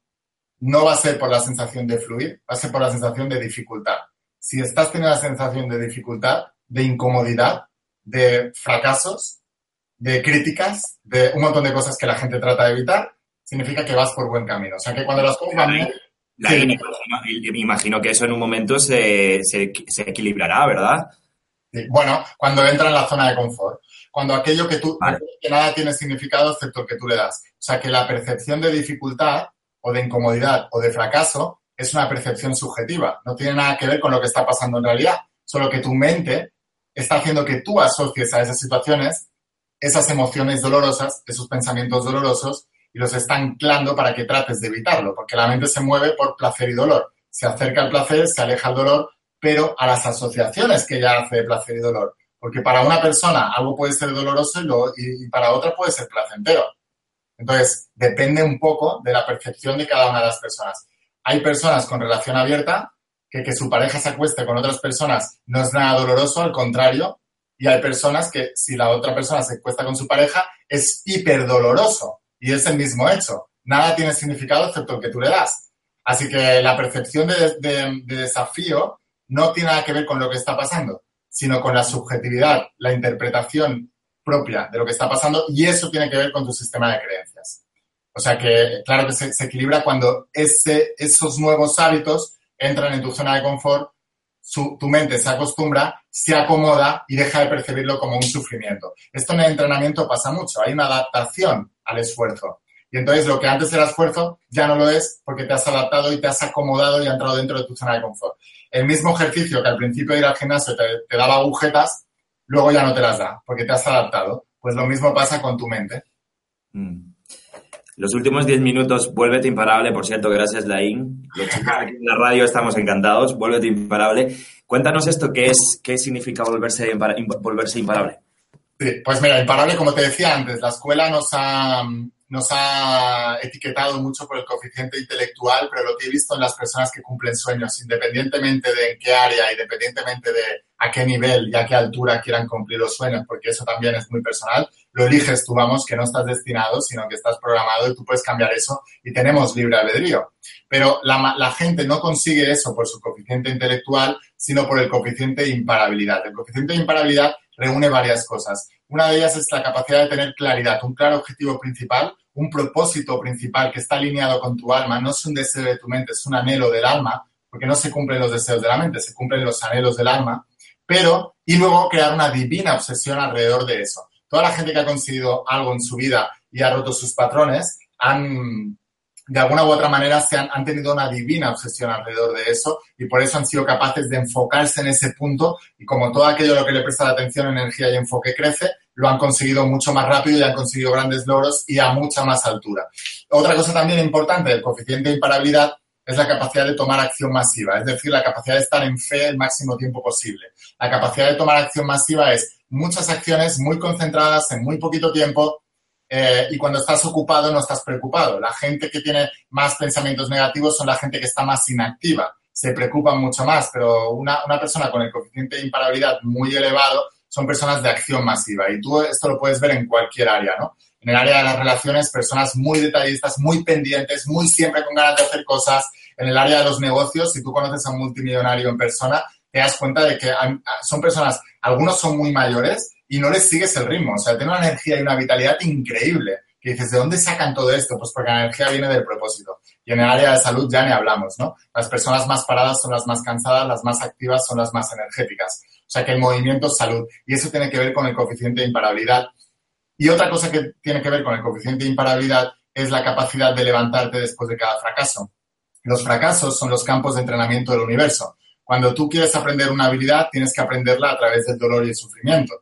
No va a ser por la sensación de fluir, va a ser por la sensación de dificultad. Si estás teniendo la sensación de dificultad, de incomodidad, de fracasos, de críticas, de un montón de cosas que la gente trata de evitar, significa que vas por buen camino. O sea, que cuando las cosas van bien... me imagino que eso en un momento se, se, equilibrará, ¿verdad? Bueno, cuando entra en la zona de confort. Cuando aquello que tú, que nada tiene significado excepto el que tú le das. O sea, que la percepción de dificultad o de incomodidad o de fracaso es una percepción subjetiva. No tiene nada que ver con lo que está pasando en realidad. Solo que tu mente está haciendo que tú asocies a esas situaciones esas emociones dolorosas, esos pensamientos dolorosos, y los está anclando para que trates de evitarlo, porque la mente se mueve por placer y dolor. Se acerca al placer, se aleja al dolor, pero a las asociaciones que ya hace de placer y dolor. Porque para una persona algo puede ser doloroso y, y para otra puede ser placentero. Entonces, depende un poco de la percepción de cada una de las personas. Hay personas con relación abierta que que su pareja se acueste con otras personas no es nada doloroso, al contrario, y hay personas que si la otra persona se acuesta con su pareja es hiper doloroso y es el mismo hecho. Nada tiene significado excepto el que tú le das. Así que la percepción de, de desafío no tiene nada que ver con lo que está pasando, sino con la subjetividad, la interpretación propia de lo que está pasando y eso tiene que ver con tu sistema de creencias. O sea que, claro que se, equilibra cuando esos nuevos hábitos entran en tu zona de confort, tu mente se acostumbra, se acomoda y deja de percibirlo como un sufrimiento. Esto en el entrenamiento pasa mucho, hay una adaptación al esfuerzo. Y entonces lo que antes era esfuerzo ya no lo es porque te has adaptado y te has acomodado y ha entrado dentro de tu zona de confort. El mismo ejercicio que al principio de ir al gimnasio te, te daba agujetas, luego ya no te las da, porque te has adaptado. Pues lo mismo pasa con tu mente. Mm. Los últimos 10 minutos, vuélvete imparable, por cierto, gracias Laín. Los chicos aquí en la radio estamos encantados, vuélvete imparable. Cuéntanos esto, ¿qué es, qué significa volverse, volverse imparable? Sí, pues mira, imparable, como te decía antes, la escuela nos ha, nos ha etiquetado mucho por el coeficiente intelectual, pero lo que he visto en las personas que cumplen sueños, independientemente de en qué área, independientemente de a qué nivel y a qué altura quieran cumplir los sueños, porque eso también es muy personal, lo eliges tú, vamos, que no estás destinado, sino que estás programado y tú puedes cambiar eso y tenemos libre albedrío. Pero la, la gente no consigue eso por su coeficiente intelectual, sino por el coeficiente de imparabilidad. El coeficiente de imparabilidad reúne varias cosas. Una de ellas es la capacidad de tener claridad, un claro objetivo principal un propósito principal que está alineado con tu alma, no es un deseo de tu mente, es un anhelo del alma, porque no se cumplen los deseos de la mente, se cumplen los anhelos del alma, pero, y luego crear una divina obsesión alrededor de eso. Toda la gente que ha conseguido algo en su vida y ha roto sus patrones, han, de alguna u otra manera, se han, han, tenido una divina obsesión alrededor de eso y por eso han sido capaces de enfocarse en ese punto y como todo aquello a lo que le presta atención, energía y enfoque crece, lo han conseguido mucho más rápido y han conseguido grandes logros y a mucha más altura. Otra cosa también importante del coeficiente de imparabilidad es la capacidad de tomar acción masiva, es decir, la capacidad de estar en fe el máximo tiempo posible. La capacidad de tomar acción masiva es muchas acciones muy concentradas en muy poquito tiempo eh, y cuando estás ocupado no estás preocupado. La gente que tiene más pensamientos negativos son la gente que está más inactiva, se preocupan mucho más, pero una, una persona con el coeficiente de imparabilidad muy elevado son personas de acción masiva y tú esto lo puedes ver en cualquier área, ¿no? En el área de las relaciones, personas muy detallistas, muy pendientes, muy siempre con ganas de hacer cosas. En el área de los negocios, si tú conoces a un multimillonario en persona, te das cuenta de que son personas, algunos son muy mayores y no les sigues el ritmo. O sea, tienen una energía y una vitalidad increíble. Que dices, ¿de dónde sacan todo esto? Pues porque la energía viene del propósito. Y en el área de salud ya ni hablamos, ¿no? Las personas más paradas son las más cansadas, las más activas son las más energéticas. O sea que el movimiento es salud. Y eso tiene que ver con el coeficiente de imparabilidad. Y otra cosa que tiene que ver con el coeficiente de imparabilidad es la capacidad de levantarte después de cada fracaso. Los fracasos son los campos de entrenamiento del universo. Cuando tú quieres aprender una habilidad, tienes que aprenderla a través del dolor y el sufrimiento.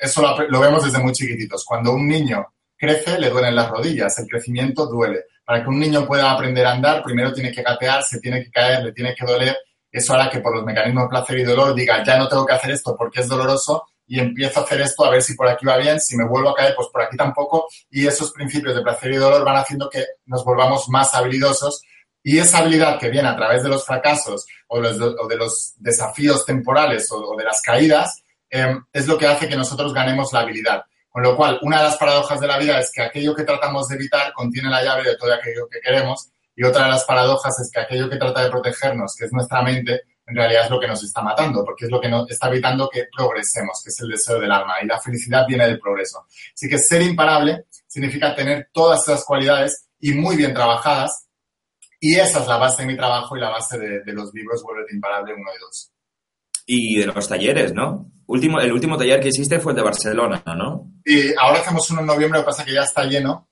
Eso lo, lo vemos desde muy chiquititos. Cuando un niño crece, le duelen las rodillas, el crecimiento duele. Para que un niño pueda aprender a andar, primero tiene que gatear, se tiene que caer, le tiene que doler eso hará que por los mecanismos de placer y dolor diga, ya no tengo que hacer esto porque es doloroso y empiezo a hacer esto a ver si por aquí va bien, si me vuelvo a caer, pues por aquí tampoco. Y esos principios de placer y dolor van haciendo que nos volvamos más habilidosos y esa habilidad que viene a través de los fracasos o, de los desafíos temporales o, de las caídas em, es lo que hace que nosotros ganemos la habilidad. Con lo cual, una de las paradojas de la vida es que aquello que tratamos de evitar contiene la llave de todo aquello que queremos y otra de las paradojas es que aquello que trata de protegernos, que es nuestra mente, en realidad es lo que nos está matando, porque es lo que nos está evitando que progresemos, que es el deseo del alma. Y la felicidad viene del progreso. Así que ser imparable significa tener todas esas cualidades y muy bien trabajadas. Y esa es la base de mi trabajo y la base de, los libros Vuelvete Imparable 1 y 2. Y de los talleres, ¿no? Último, el último taller que hiciste fue el de Barcelona, ¿no? Y ahora hacemos uno en noviembre, lo que pasa que ya está lleno,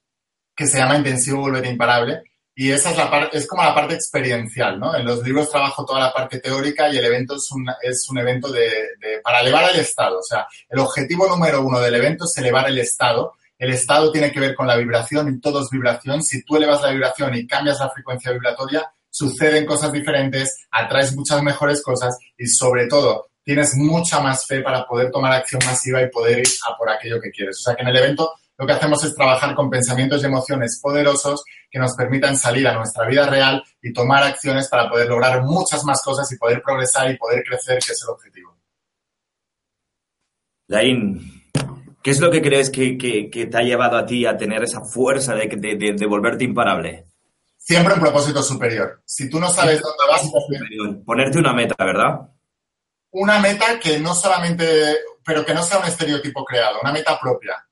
que se llama Intensivo Vuelvete Imparable y esa es, la es como la parte experiencial, ¿no? En los libros trabajo toda la parte teórica y el evento es un, es un evento de, para elevar el estado. O sea, el objetivo número uno del evento es elevar el estado. El estado tiene que ver con la vibración y todo es vibración. Si tú elevas la vibración y cambias la frecuencia vibratoria, suceden cosas diferentes, atraes muchas mejores cosas y sobre todo tienes mucha más fe para poder tomar acción masiva y poder ir a por aquello que quieres. O sea que en el evento lo que hacemos es trabajar con pensamientos y emociones poderosos que nos permitan salir a nuestra vida real y tomar acciones para poder lograr muchas más cosas y poder progresar y poder crecer, que es el objetivo. Lain, ¿qué es lo que crees que, te ha llevado a ti a tener esa fuerza de, de, volverte imparable? Siempre un propósito superior. Si tú no sabes dónde vas... Ponerte una meta, ¿verdad? Una meta que no solamente, pero que no sea un estereotipo creado, una meta propia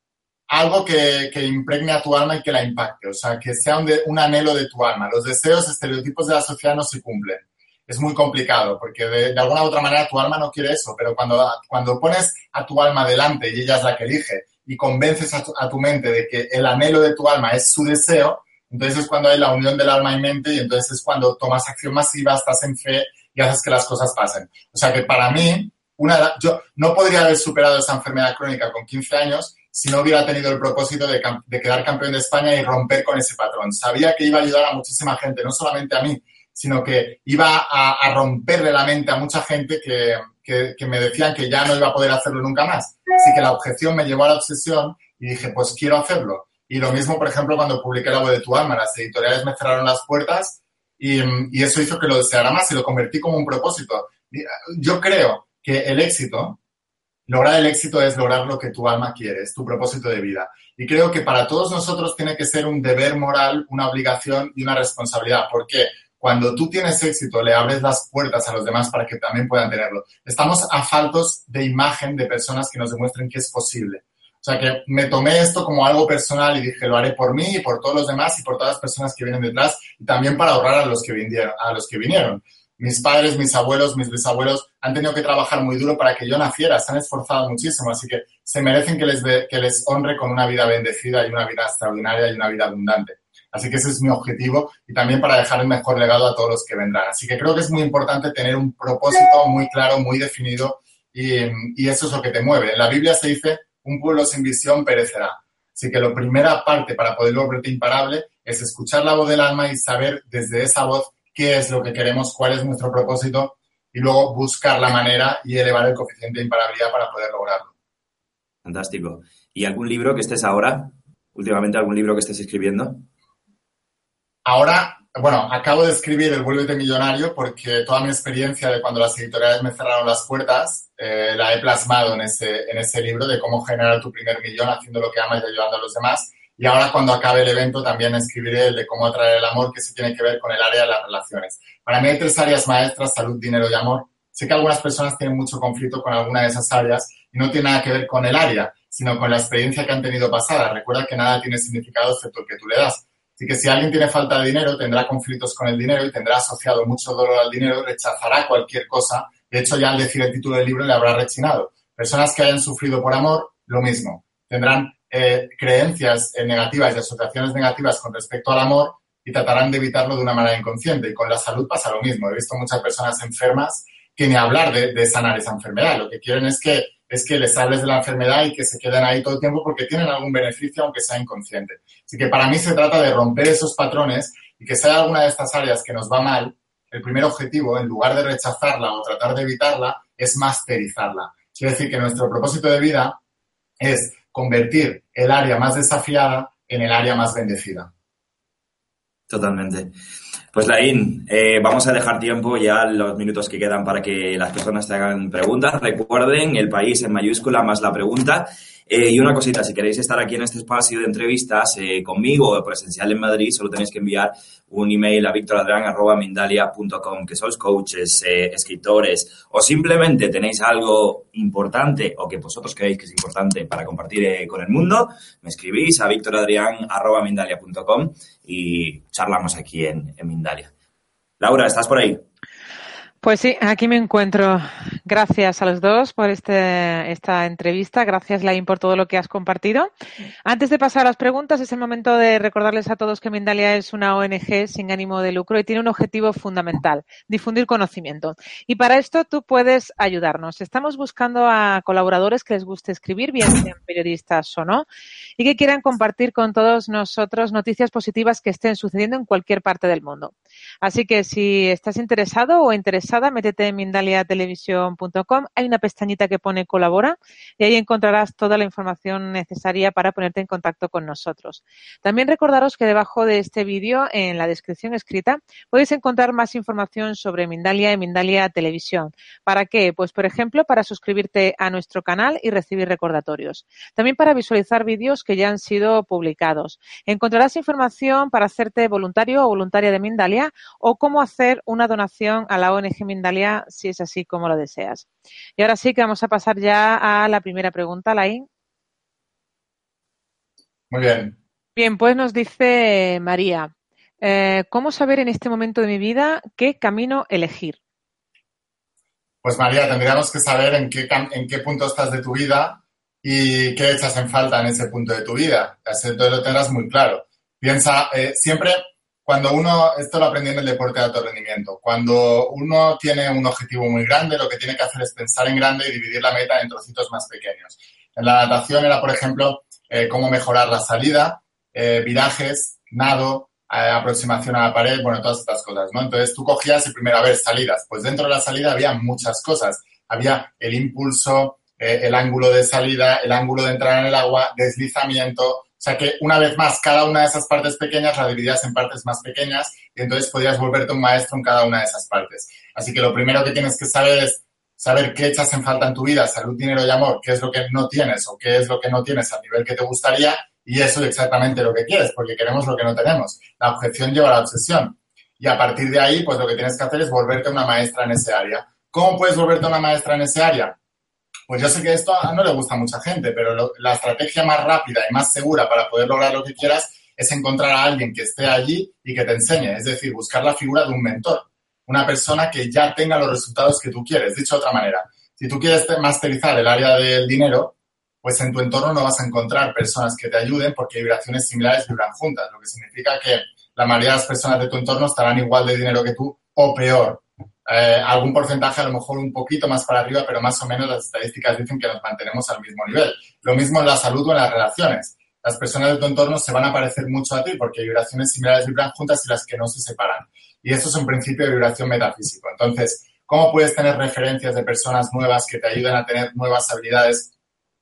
algo que, que, impregne a tu alma y que la impacte, o sea, que sea un, anhelo de tu alma. Los deseos, estereotipos de la sociedad no se cumplen. Es muy complicado porque de, alguna u otra manera tu alma no quiere eso, pero cuando, cuando pones a tu alma delante y ella es la que elige y convences a tu, mente de que el anhelo de tu alma es su deseo, entonces es cuando hay la unión del alma y mente y entonces es cuando tomas acción masiva, estás en fe y haces que las cosas pasen. O sea que para mí, una, yo no podría haber superado esa enfermedad crónica con 15 años si no hubiera tenido el propósito de, quedar campeón de España y romper con ese patrón. Sabía que iba a ayudar a muchísima gente, no solamente a mí, sino que iba a, romperle la mente a mucha gente que, me decían que ya no iba a poder hacerlo nunca más. Así que la objeción me llevó a la obsesión y dije, pues quiero hacerlo. Y lo mismo, por ejemplo, cuando publiqué La voz de tu alma, las editoriales me cerraron las puertas y, y eso hizo que lo deseara más y lo convertí como un propósito. Yo creo que el éxito Lograr el éxito es lograr lo que tu alma quiere, es tu propósito de vida. Y creo que para todos nosotros tiene que ser un deber moral, una obligación y una responsabilidad. Porque cuando tú tienes éxito, le abres las puertas a los demás para que también puedan tenerlo. Estamos a faltos de imagen de personas que nos demuestren que es posible. O sea que me tomé esto como algo personal y dije, lo haré por mí y por todos los demás y por todas las personas que vienen detrás y también para ahorrar a los que vinieron. A los que vinieron mis padres, mis abuelos, mis bisabuelos han tenido que trabajar muy duro para que yo naciera, se han esforzado muchísimo, así que se merecen que les, honre con una vida bendecida y una vida extraordinaria y una vida abundante. Así que ese es mi objetivo y también para dejar el mejor legado a todos los que vendrán. Así que creo que es muy importante tener un propósito muy claro, muy definido y, y eso es lo que te mueve. En la Biblia se dice, un pueblo sin visión perecerá. Así que la primera parte para poder volverte imparable es escuchar la voz del alma y saber desde esa voz qué es lo que queremos, cuál es nuestro propósito y luego buscar la manera y elevar el coeficiente de imparabilidad para poder lograrlo. Fantástico. ¿Y algún libro que estés ahora? Últimamente, algún libro que estés escribiendo? Ahora, bueno, acabo de escribir El Vuélvete Millonario porque toda mi experiencia de cuando las editoriales me cerraron las puertas eh, la he plasmado en ese, en ese libro de cómo generar tu primer millón haciendo lo que amas y ayudando a los demás. Y ahora cuando acabe el evento también escribiré el de cómo atraer el amor, que se tiene que ver con el área de las relaciones. Para mí hay tres áreas maestras, salud, dinero y amor. Sé que algunas personas tienen mucho conflicto con alguna de esas áreas y no tiene nada que ver con el área, sino con la experiencia que han tenido pasada. Recuerda que nada tiene significado excepto el que tú le das. Así que si alguien tiene falta de dinero, tendrá conflictos con el dinero y tendrá asociado mucho dolor al dinero, rechazará cualquier cosa. De hecho, ya al decir el título del libro le habrá rechinado. Personas que hayan sufrido por amor, lo mismo. Tendrán eh, creencias negativas y asociaciones negativas con respecto al amor y tratarán de evitarlo de una manera inconsciente. Y con la salud pasa lo mismo. He visto muchas personas enfermas que ni hablar de, sanar esa enfermedad. Lo que quieren es que, es que les hables de la enfermedad y que se queden ahí todo el tiempo porque tienen algún beneficio, aunque sea inconsciente. Así que para mí se trata de romper esos patrones y que sea alguna de estas áreas que nos va mal, el primer objetivo, en lugar de rechazarla o tratar de evitarla, es masterizarla. Quiere decir que nuestro propósito de vida es convertir el área más desafiada en el área más bendecida. Totalmente. Pues Laín, eh, vamos a dejar tiempo ya los minutos que quedan para que las personas te hagan preguntas. Recuerden, el país en mayúscula más la pregunta. Eh, y una cosita, si queréis estar aquí en este espacio de entrevistas eh, conmigo o presencial en Madrid, solo tenéis que enviar un email a victoradrian.mindalia.com, que sois coaches, eh, escritores o simplemente tenéis algo importante o que vosotros creéis que es importante para compartir con el mundo, me escribís a victoradrian.mindalia.com y charlamos aquí en, en Mindalia. Laura, ¿estás por ahí? Pues sí, aquí me encuentro. Gracias a los dos por este, esta entrevista. Gracias, Lain, por todo lo que has compartido. Antes de pasar a las preguntas, es el momento de recordarles a todos que Mindalia es una ONG sin ánimo de lucro y tiene un objetivo fundamental, difundir conocimiento. Y para esto tú puedes ayudarnos. Estamos buscando a colaboradores que les guste escribir, bien sean periodistas o no, y que quieran compartir con todos nosotros noticias positivas que estén sucediendo en cualquier parte del mundo. Así que si estás interesado o interesado, métete en mindaliatelevisión.com. Hay una pestañita que pone colabora y ahí encontrarás toda la información necesaria para ponerte en contacto con nosotros. También recordaros que debajo de este vídeo, en la descripción escrita, podéis encontrar más información sobre Mindalia y Mindalia Televisión. ¿Para qué? Pues, por ejemplo, para suscribirte a nuestro canal y recibir recordatorios. También para visualizar vídeos que ya han sido publicados. Encontrarás información para hacerte voluntario o voluntaria de Mindalia o cómo hacer una donación a la ONG Mindalia si es así como lo deseas. Y ahora sí que vamos a pasar ya a la primera pregunta, Laín. Muy bien. Bien, pues nos dice María, eh, ¿cómo saber en este momento de mi vida qué camino elegir? Pues María, tendríamos que saber en qué, en qué punto estás de tu vida y qué echas en falta en ese punto de tu vida. Así lo tendrás muy claro. Piensa, eh, siempre cuando uno, esto lo aprendí en el deporte de alto rendimiento, cuando uno tiene un objetivo muy grande, lo que tiene que hacer es pensar en grande y dividir la meta en trocitos más pequeños. En la natación era, por ejemplo, eh, cómo mejorar la salida, eh, virajes, nado, eh, aproximación a la pared, bueno, todas estas cosas, ¿no? Entonces tú cogías y primero, a ver, salidas. Pues dentro de la salida había muchas cosas. Había el impulso, el ángulo de salida, el ángulo de entrar en el agua, deslizamiento, o sea que una vez más, cada una de esas partes pequeñas la dividías en partes más pequeñas y entonces podías volverte un maestro en cada una de esas partes. Así que lo primero que tienes que saber es saber qué echas en falta en tu vida, salud, dinero y amor, qué es lo que no tienes o qué es lo que no tienes al nivel que te gustaría y eso es exactamente lo que quieres, porque queremos lo que no tenemos. La objeción lleva a la obsesión. Y a partir de ahí, pues lo que tienes que hacer es volverte una maestra en ese área. ¿Cómo puedes volverte una maestra en ese área? Pues yo sé que esto no le gusta a mucha gente, pero la estrategia más rápida y más segura para poder lograr lo que quieras es encontrar a alguien que esté allí y que te enseñe, es decir, buscar la figura de un mentor, una persona que ya tenga los resultados que tú quieres. Dicho de otra manera, si tú quieres masterizar el área del dinero, pues en tu entorno no vas a encontrar personas que te ayuden porque vibraciones similares vibran juntas, lo que significa que la mayoría de las personas de tu entorno estarán igual de dinero que tú o peor. Eh, algún porcentaje a lo mejor un poquito más para arriba, pero más o menos las estadísticas dicen que nos mantenemos al mismo nivel. Lo mismo en la salud o en las relaciones. Las personas de tu entorno se van a parecer mucho a ti porque vibraciones similares vibran juntas y las que no se separan. Y eso es un principio de vibración metafísico. Entonces, ¿cómo puedes tener referencias de personas nuevas que te ayuden a tener nuevas habilidades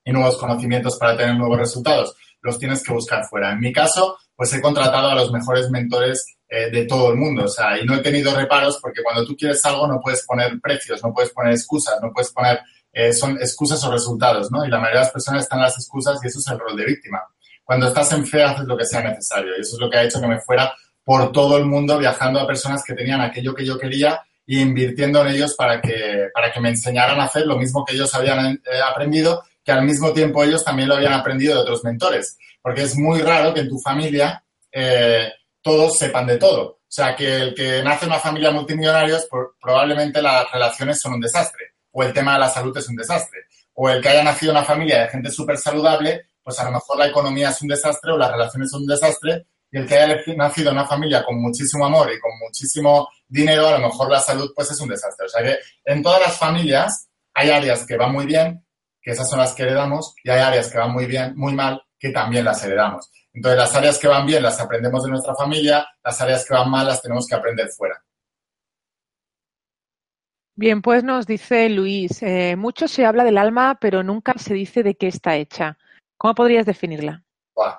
y nuevos conocimientos para tener nuevos resultados? Los tienes que buscar fuera. En mi caso, pues he contratado a los mejores mentores eh, de todo el mundo. O sea, y no he tenido reparos porque cuando tú quieres algo no puedes poner precios, no puedes poner excusas, no puedes poner, eh, son excusas o resultados, ¿no? Y la mayoría de las personas están en las excusas y eso es el rol de víctima. Cuando estás en fe haces lo que sea necesario y eso es lo que ha hecho que me fuera por todo el mundo viajando a personas que tenían aquello que yo quería e invirtiendo en ellos para que, para que me enseñaran a hacer lo mismo que ellos habían eh, aprendido, que al mismo tiempo ellos también lo habían aprendido de otros mentores. Porque es muy raro que en tu familia todos sepan de todo. O sea, que el que nace en una familia multimillonaria, probablemente las relaciones son un desastre, o el tema de la salud es un desastre, o el que haya nacido en una familia de gente súper saludable, pues a lo mejor la economía es un desastre o las relaciones son un desastre, y el que haya nacido en una familia con muchísimo amor y con muchísimo dinero, a lo mejor la salud pues es un desastre. O sea que en todas las familias hay áreas que van muy bien, que esas son las que heredamos, y hay áreas que van muy bien, muy mal, que también las heredamos. Entonces, las áreas que van bien las aprendemos de nuestra familia, las áreas que van mal las tenemos que aprender fuera. Bien, pues nos dice Luis, eh, mucho se habla del alma, pero nunca se dice de qué está hecha. ¿Cómo podrías definirla?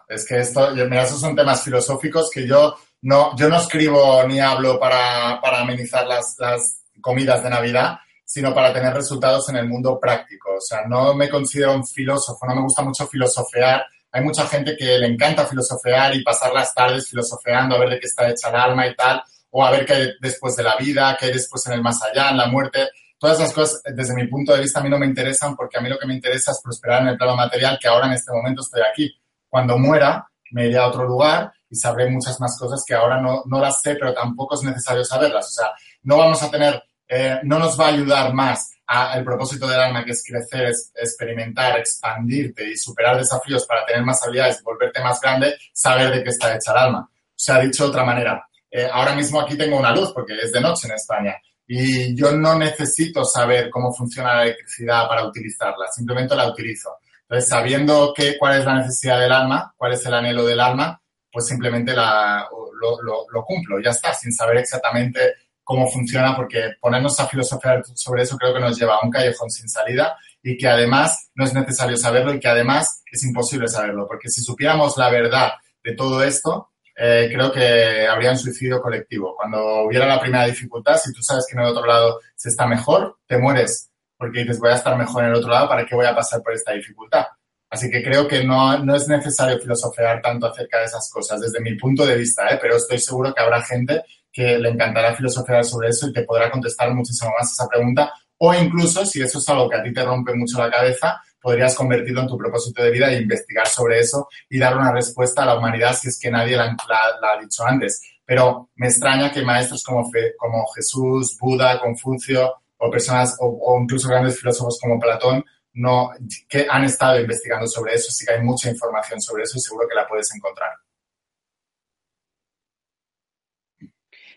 es que esto, mira, esos son temas filosóficos que yo no, yo no escribo ni hablo para, amenizar las, las comidas de Navidad, sino para tener resultados en el mundo práctico. O sea, no me considero un filósofo, no me gusta mucho filosofear hay mucha gente que le encanta filosofear y pasar las tardes filosofeando a ver de qué está hecha el alma y tal, o a ver qué hay después de la vida, qué hay después en el más allá, en la muerte. Todas esas cosas, desde mi punto de vista, a mí no me interesan porque a mí lo que me interesa es prosperar en el plano material, que ahora en este momento estoy aquí. Cuando muera, me iré a otro lugar y sabré muchas más cosas que ahora no, no las sé, pero tampoco es necesario saberlas. O sea, no vamos a tener eh, no nos va a ayudar más al propósito del alma, que es crecer, experimentar, expandirte y superar desafíos para tener más habilidades, volverte más grande, saber de qué está hecha el alma. O sea, dicho de otra manera, eh, ahora mismo aquí tengo una luz porque es de noche en España y yo no necesito saber cómo funciona la electricidad para utilizarla, simplemente la utilizo. Entonces, sabiendo qué, cuál es la necesidad del alma, cuál es el anhelo del alma, pues simplemente la, lo, lo, lo cumplo, ya está, sin saber exactamente cómo funciona, porque ponernos a filosofar sobre eso creo que nos lleva a un callejón sin salida y que además no es necesario saberlo y que además es imposible saberlo, porque si supiéramos la verdad de todo esto, eh, creo que habría un suicidio colectivo. Cuando hubiera la primera dificultad, si tú sabes que en el otro lado se está mejor, te mueres, porque dices, voy a estar mejor en el otro lado, ¿para qué voy a pasar por esta dificultad? Así que creo que no, no es necesario filosofear tanto acerca de esas cosas, desde mi punto de vista, ¿eh? pero estoy seguro que habrá gente que le encantará filosofar sobre eso y te podrá contestar muchísimo más esa pregunta. O incluso, si eso es algo que a ti te rompe mucho la cabeza, podrías convertirlo en tu propósito de vida e investigar sobre eso y dar una respuesta a la humanidad si es que nadie la, ha dicho antes. Pero me extraña que maestros como, como Jesús, Buda, Confucio o personas o, o, incluso grandes filósofos como Platón no, que han estado investigando sobre eso. Sí que hay mucha información sobre eso y seguro que la puedes encontrar.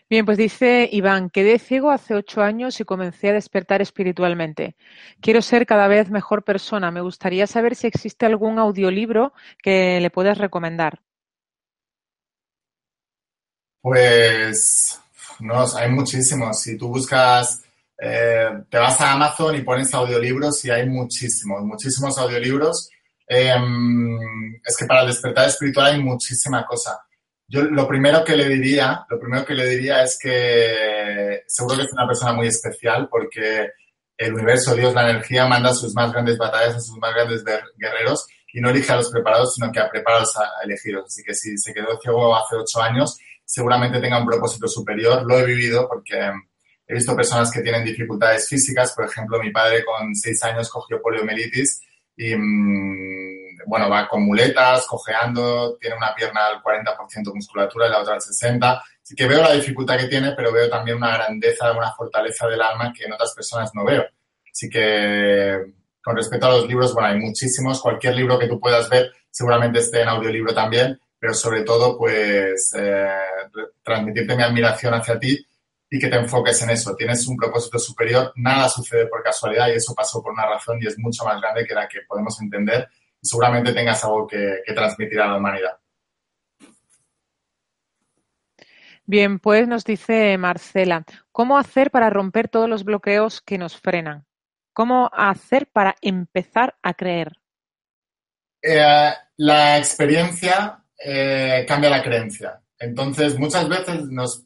Bien, pues dice Iván, quedé ciego hace ocho años y comencé a despertar espiritualmente. Quiero ser cada vez mejor persona. Me gustaría saber si existe algún audiolibro que le puedas recomendar. Pues no, hay muchísimos. Si tú buscas, eh, te vas a Amazon y pones audiolibros y hay muchísimos, muchísimos audiolibros. Em, es que para despertar espiritual hay muchísima cosa. Yo lo primero que le diría, lo primero que le diría es que seguro que es una persona muy especial porque el universo, Dios, la energía manda sus más grandes batallas a sus más grandes guerreros y no elige a los preparados, sino que a preparados a elegidos. Así que si se quedó ciego hace ocho años, seguramente tenga un propósito superior. Lo he vivido porque he visto personas que tienen dificultades físicas. Por ejemplo, mi padre con seis años cogió poliomielitis y mm, bueno, va con muletas, cojeando, tiene una pierna al 40% musculatura y la otra al 60%. Así que veo la dificultad que tiene, pero veo también una grandeza, una fortaleza del alma que en otras personas no veo. Así que con respecto a los libros, bueno, hay muchísimos. Cualquier libro que tú puedas ver seguramente esté en audiolibro también, pero sobre todo, pues, eh, transmitirte mi admiración hacia ti y que te enfoques en eso. Tienes un propósito superior, nada sucede por casualidad y eso pasó por una razón y es mucho más grande que la que podemos entender y seguramente tengas algo que, transmitir a la humanidad. Bien, pues nos dice Marcela, ¿cómo hacer para romper todos los bloqueos que nos frenan? ¿Cómo hacer para empezar a creer? Eh, la experiencia eh, cambia la creencia. Entonces, muchas veces nos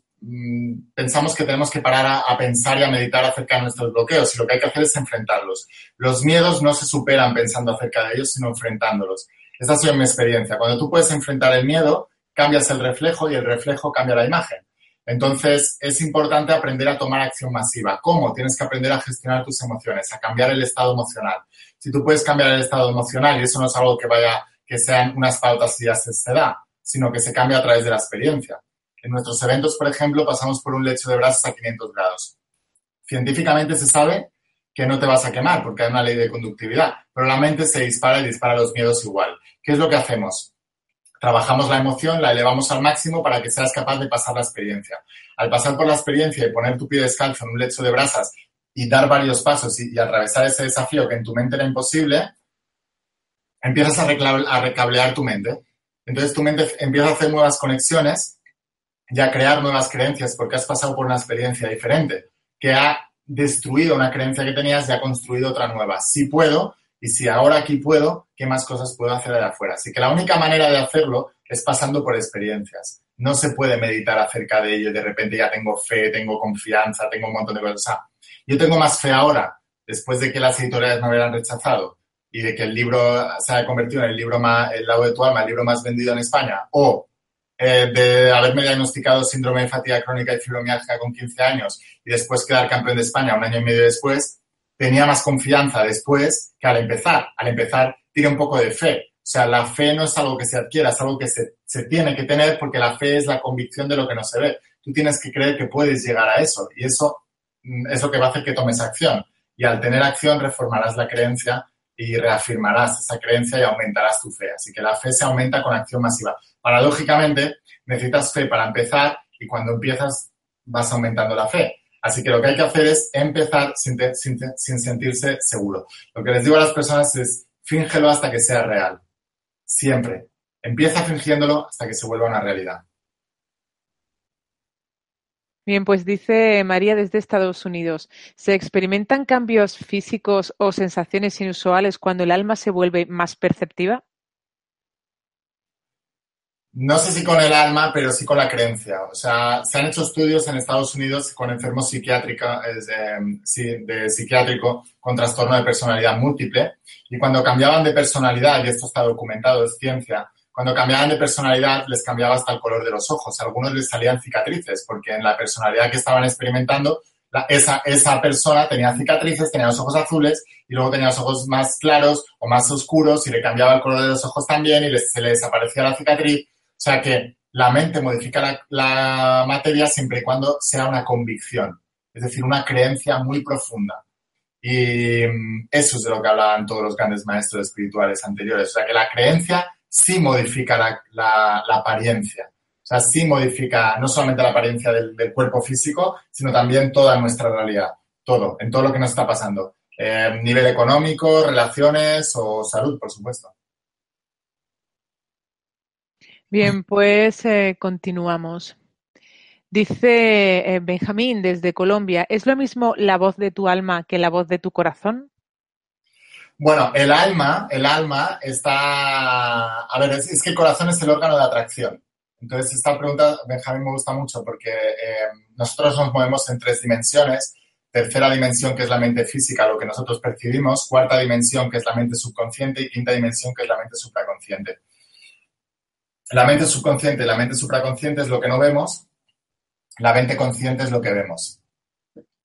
pensamos que tenemos que parar a, pensar y a meditar acerca de nuestros bloqueos y lo que hay que hacer es enfrentarlos. Los miedos no se superan pensando acerca de ellos, sino enfrentándolos. Esa ha sido mi experiencia. Cuando tú puedes enfrentar el miedo, cambias el reflejo y el reflejo cambia la imagen. Entonces, es importante aprender a tomar acción masiva. ¿Cómo? Tienes que aprender a gestionar tus emociones, a cambiar el estado emocional. Si tú puedes cambiar el estado emocional, y eso no es algo que vaya, que sean unas pautas y ya se, se da, sino que se cambia a través de la experiencia. En nuestros eventos, por ejemplo, pasamos por un lecho de brasas a 500 grados. Científicamente se sabe que no te vas a quemar porque hay una ley de conductividad, pero la mente se dispara y dispara los miedos igual. ¿Qué es lo que hacemos? Trabajamos la emoción, la elevamos al máximo para que seas capaz de pasar la experiencia. Al pasar por la experiencia y poner tu pie descalzo en un lecho de brasas y dar varios pasos y, atravesar ese desafío que en tu mente era imposible, empiezas a, a recablear tu mente. Entonces tu mente empieza a hacer nuevas conexiones y a crear nuevas creencias porque has pasado por una experiencia diferente, que ha destruido una creencia que tenías y ha construido otra nueva. Si puedo, y si ahora aquí puedo, ¿qué más cosas puedo hacer de afuera? Así que la única manera de hacerlo es pasando por experiencias. No se puede meditar acerca de ello y de repente ya tengo fe, tengo confianza, tengo un montón de cosas. yo tengo más fe ahora, después de que las editoriales me hubieran rechazado y de que el libro se haya convertido en el libro más, el lado de tu alma, el libro más vendido en España, o eh, de haberme diagnosticado síndrome de fatiga crónica y fibromialgia con 15 años y después quedar campeón de España un año y medio después, tenía más confianza después que al empezar. Al empezar tiene un poco de fe. O sea, la fe no es algo que se adquiera, es algo que se, se tiene que tener porque la fe es la convicción de lo que no se ve. Tú tienes que creer que puedes llegar a eso y eso mm, es lo que va a hacer que tomes acción. Y al tener acción reformarás la creencia y reafirmarás esa creencia y aumentarás tu fe. Así que la fe se aumenta con acción masiva. Paradójicamente, necesitas fe para empezar y cuando empiezas vas aumentando la fe. Así que lo que hay que hacer es empezar sin, sentirse seguro. Lo que les digo a las personas es, fíngelo hasta que sea real. Siempre. Empieza fingiéndolo hasta que se vuelva una realidad. Bien, pues dice María desde Estados Unidos, ¿se experimentan cambios físicos o sensaciones inusuales cuando el alma se vuelve más perceptiva? No sé si con el alma, pero sí con la creencia. O sea, se han hecho estudios en Estados Unidos con enfermos psiquiátricos, de, de psiquiátrico con trastorno de personalidad múltiple y cuando cambiaban de personalidad, y esto está documentado, es ciencia, cuando cambiaban de personalidad les cambiaba hasta el color de los ojos. A algunos les salían cicatrices porque en la personalidad que estaban experimentando, esa, esa persona tenía cicatrices, tenía los ojos azules y luego tenía los ojos más claros o más oscuros y le cambiaba el color de los ojos también y se le desaparecía la cicatriz. Sea que la mente modifica la, la materia siempre y cuando sea una convicción, es decir, una creencia muy profunda. Y mm, eso es de lo que hablaban todos los grandes maestros espirituales anteriores. O sea, que la creencia sí modifica la, apariencia. O sea, sí modifica no solamente la apariencia del, cuerpo físico, sino también toda nuestra realidad. Todo, en todo lo que nos está pasando. Eh, nivel económico, relaciones o salud, por supuesto. Bien, pues eh, continuamos. Dice eh, Benjamín desde Colombia, ¿es lo mismo la voz de tu alma que la voz de tu corazón? Bueno, el alma, el alma está, a ver, es, que el corazón es el órgano de atracción. Entonces, esta pregunta, Benjamín, me gusta mucho porque eh, nosotros nos movemos en tres dimensiones. Tercera dimensión, que es la mente física, lo que nosotros percibimos. Cuarta dimensión, que es la mente subconsciente. Y quinta dimensión, que es la mente supraconsciente. La mente subconsciente y la mente supraconsciente es lo que no vemos. La mente consciente es lo que vemos.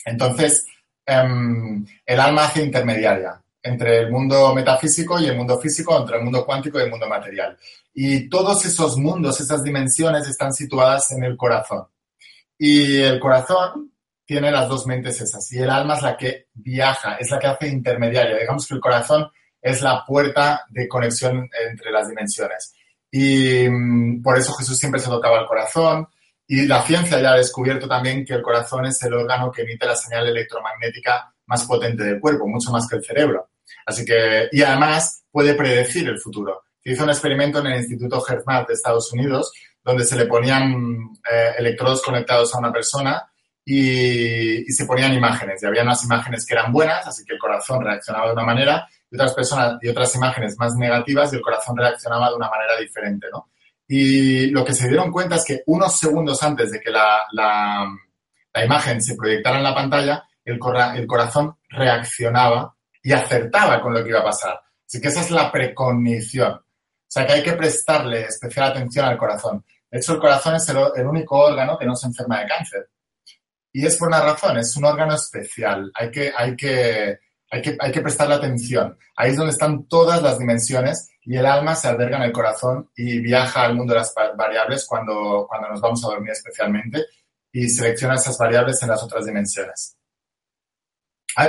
Entonces, em, el alma hace intermediaria entre el mundo metafísico y el mundo físico, entre el mundo cuántico y el mundo material. Y todos esos mundos, esas dimensiones están situadas en el corazón. Y el corazón tiene las dos mentes esas. Y el alma es la que viaja, es la que hace intermediaria. Digamos que el corazón es la puerta de conexión entre las dimensiones. Y mm, por eso Jesús siempre se tocaba el corazón. Y la ciencia ya ha descubierto también que el corazón es el órgano que emite la señal electromagnética más potente del cuerpo, mucho más que el cerebro. Así que, y además puede predecir el futuro. Se hizo un experimento en el Instituto HeartMath de Estados Unidos, donde se le ponían eh, electrodos conectados a una persona y, se ponían imágenes. Y había unas imágenes que eran buenas, así que el corazón reaccionaba de una manera, y otras personas y otras imágenes más negativas y el corazón reaccionaba de una manera diferente, ¿no? Y lo que se dieron cuenta es que unos segundos antes de que la, la, imagen se proyectara en la pantalla, el, el corazón reaccionaba y acertaba con lo que iba a pasar. Así que esa es la precognición. O sea que hay que prestarle especial atención al corazón. De hecho, el corazón es el, único órgano que no se enferma de cáncer. Y es por una razón, es un órgano especial. Hay que, hay que, hay que, hay que prestarle atención. Ahí es donde están todas las dimensiones y el alma se alberga en el corazón y viaja al mundo de las variables cuando, cuando nos vamos a dormir especialmente y selecciona esas variables en las otras dimensiones.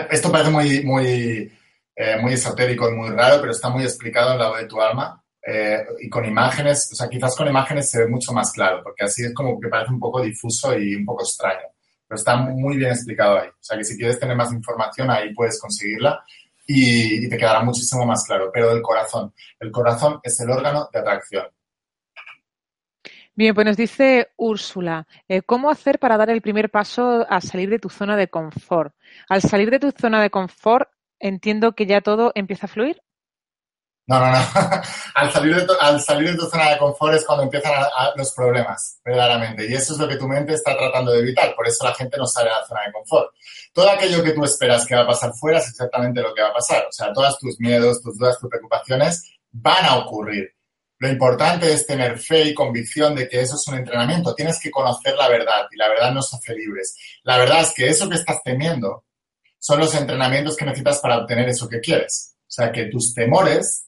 Esto parece muy, muy, eh, muy esotérico y muy raro, pero está muy explicado en la voz de tu alma. Eh, y con imágenes, o sea, quizás con imágenes se ve mucho más claro, porque así es como que parece un poco difuso y un poco extraño. Pero está muy bien explicado ahí. O sea, que si quieres tener más información, ahí puedes conseguirla y, y te quedará muchísimo más claro. Pero del corazón. El corazón es el órgano de atracción. Bien, pues nos dice Úrsula, eh, ¿cómo hacer para dar el primer paso a salir de tu zona de confort? Al salir de tu zona de confort, entiendo que ya todo empieza a fluir. No, no, no. al, salir de tu, al salir de tu zona de confort es cuando empiezan los problemas, verdaderamente. Y eso es lo que tu mente está tratando de evitar. Por eso la gente no sale a la zona de confort. Todo aquello que tú esperas que va a pasar fuera es exactamente lo que va a pasar. O sea, todos tus miedos, tus dudas, tus preocupaciones van a ocurrir. Lo importante es tener fe y convicción de que eso es un entrenamiento. Tienes que conocer la verdad y la verdad nos hace libres. La verdad es que eso que estás temiendo son los entrenamientos que necesitas para obtener eso que quieres. O sea, que tus temores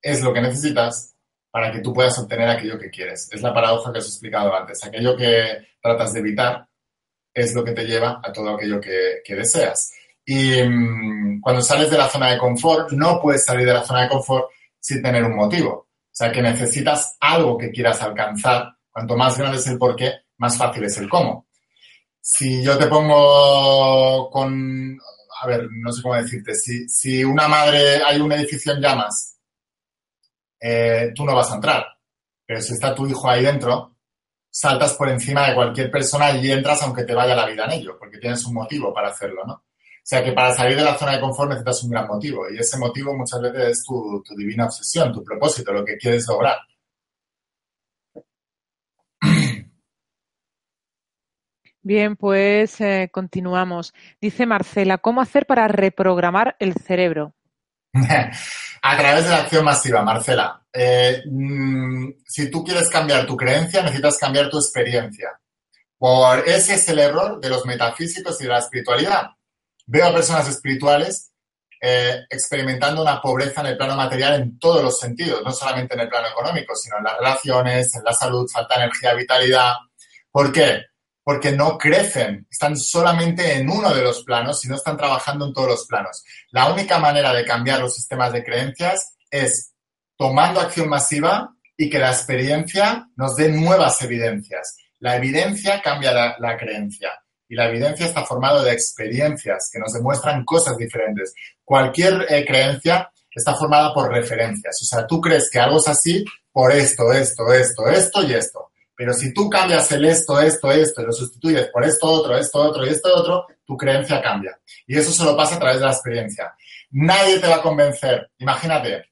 es lo que necesitas para que tú puedas obtener aquello que quieres. Es la paradoja que os he explicado antes. Aquello que tratas de evitar es lo que te lleva a todo aquello que, deseas. Y mm, cuando sales de la zona de confort, no puedes salir de la zona de confort sin tener un motivo. O sea, que necesitas algo que quieras alcanzar. Cuanto más grande es el porqué, más fácil es el cómo. Si yo te pongo con, a ver, no sé cómo decirte, si, si una madre, hay un edificio en llamas, eh, tú no vas a entrar. Pero si está tu hijo ahí dentro, saltas por encima de cualquier persona y entras aunque te vaya la vida en ello, porque tienes un motivo para hacerlo, ¿no? O sea que para salir de la zona de confort necesitas un gran motivo y ese motivo muchas veces es tu, divina obsesión, tu propósito, lo que quieres lograr. Bien, pues eh, continuamos. Dice Marcela, ¿cómo hacer para reprogramar el cerebro? A través de la acción masiva, Marcela. Eh, mm, si tú quieres cambiar tu creencia, necesitas cambiar tu experiencia. Por ese es el error de los metafísicos y de la espiritualidad Veo a personas espirituales eh, experimentando una pobreza en el plano material en todos los sentidos, no solamente en el plano económico, sino en las relaciones, en la salud, falta energía, vitalidad. ¿Por qué? Porque no crecen, están solamente en uno de los planos y no están trabajando en todos los planos. La única manera de cambiar los sistemas de creencias es tomando acción masiva y que la experiencia nos dé nuevas evidencias. La evidencia cambia la creencia y la evidencia está formada de experiencias que nos demuestran cosas diferentes. Cualquier eh, creencia está formada por referencias. O sea, tú crees que algo es así por esto, esto, esto, esto y esto. Pero si tú cambias el esto, esto, esto y lo sustituyes por esto otro, esto otro y esto otro, tu creencia cambia. Y eso solo pasa a través de la experiencia. Nadie te va a convencer. Imagínate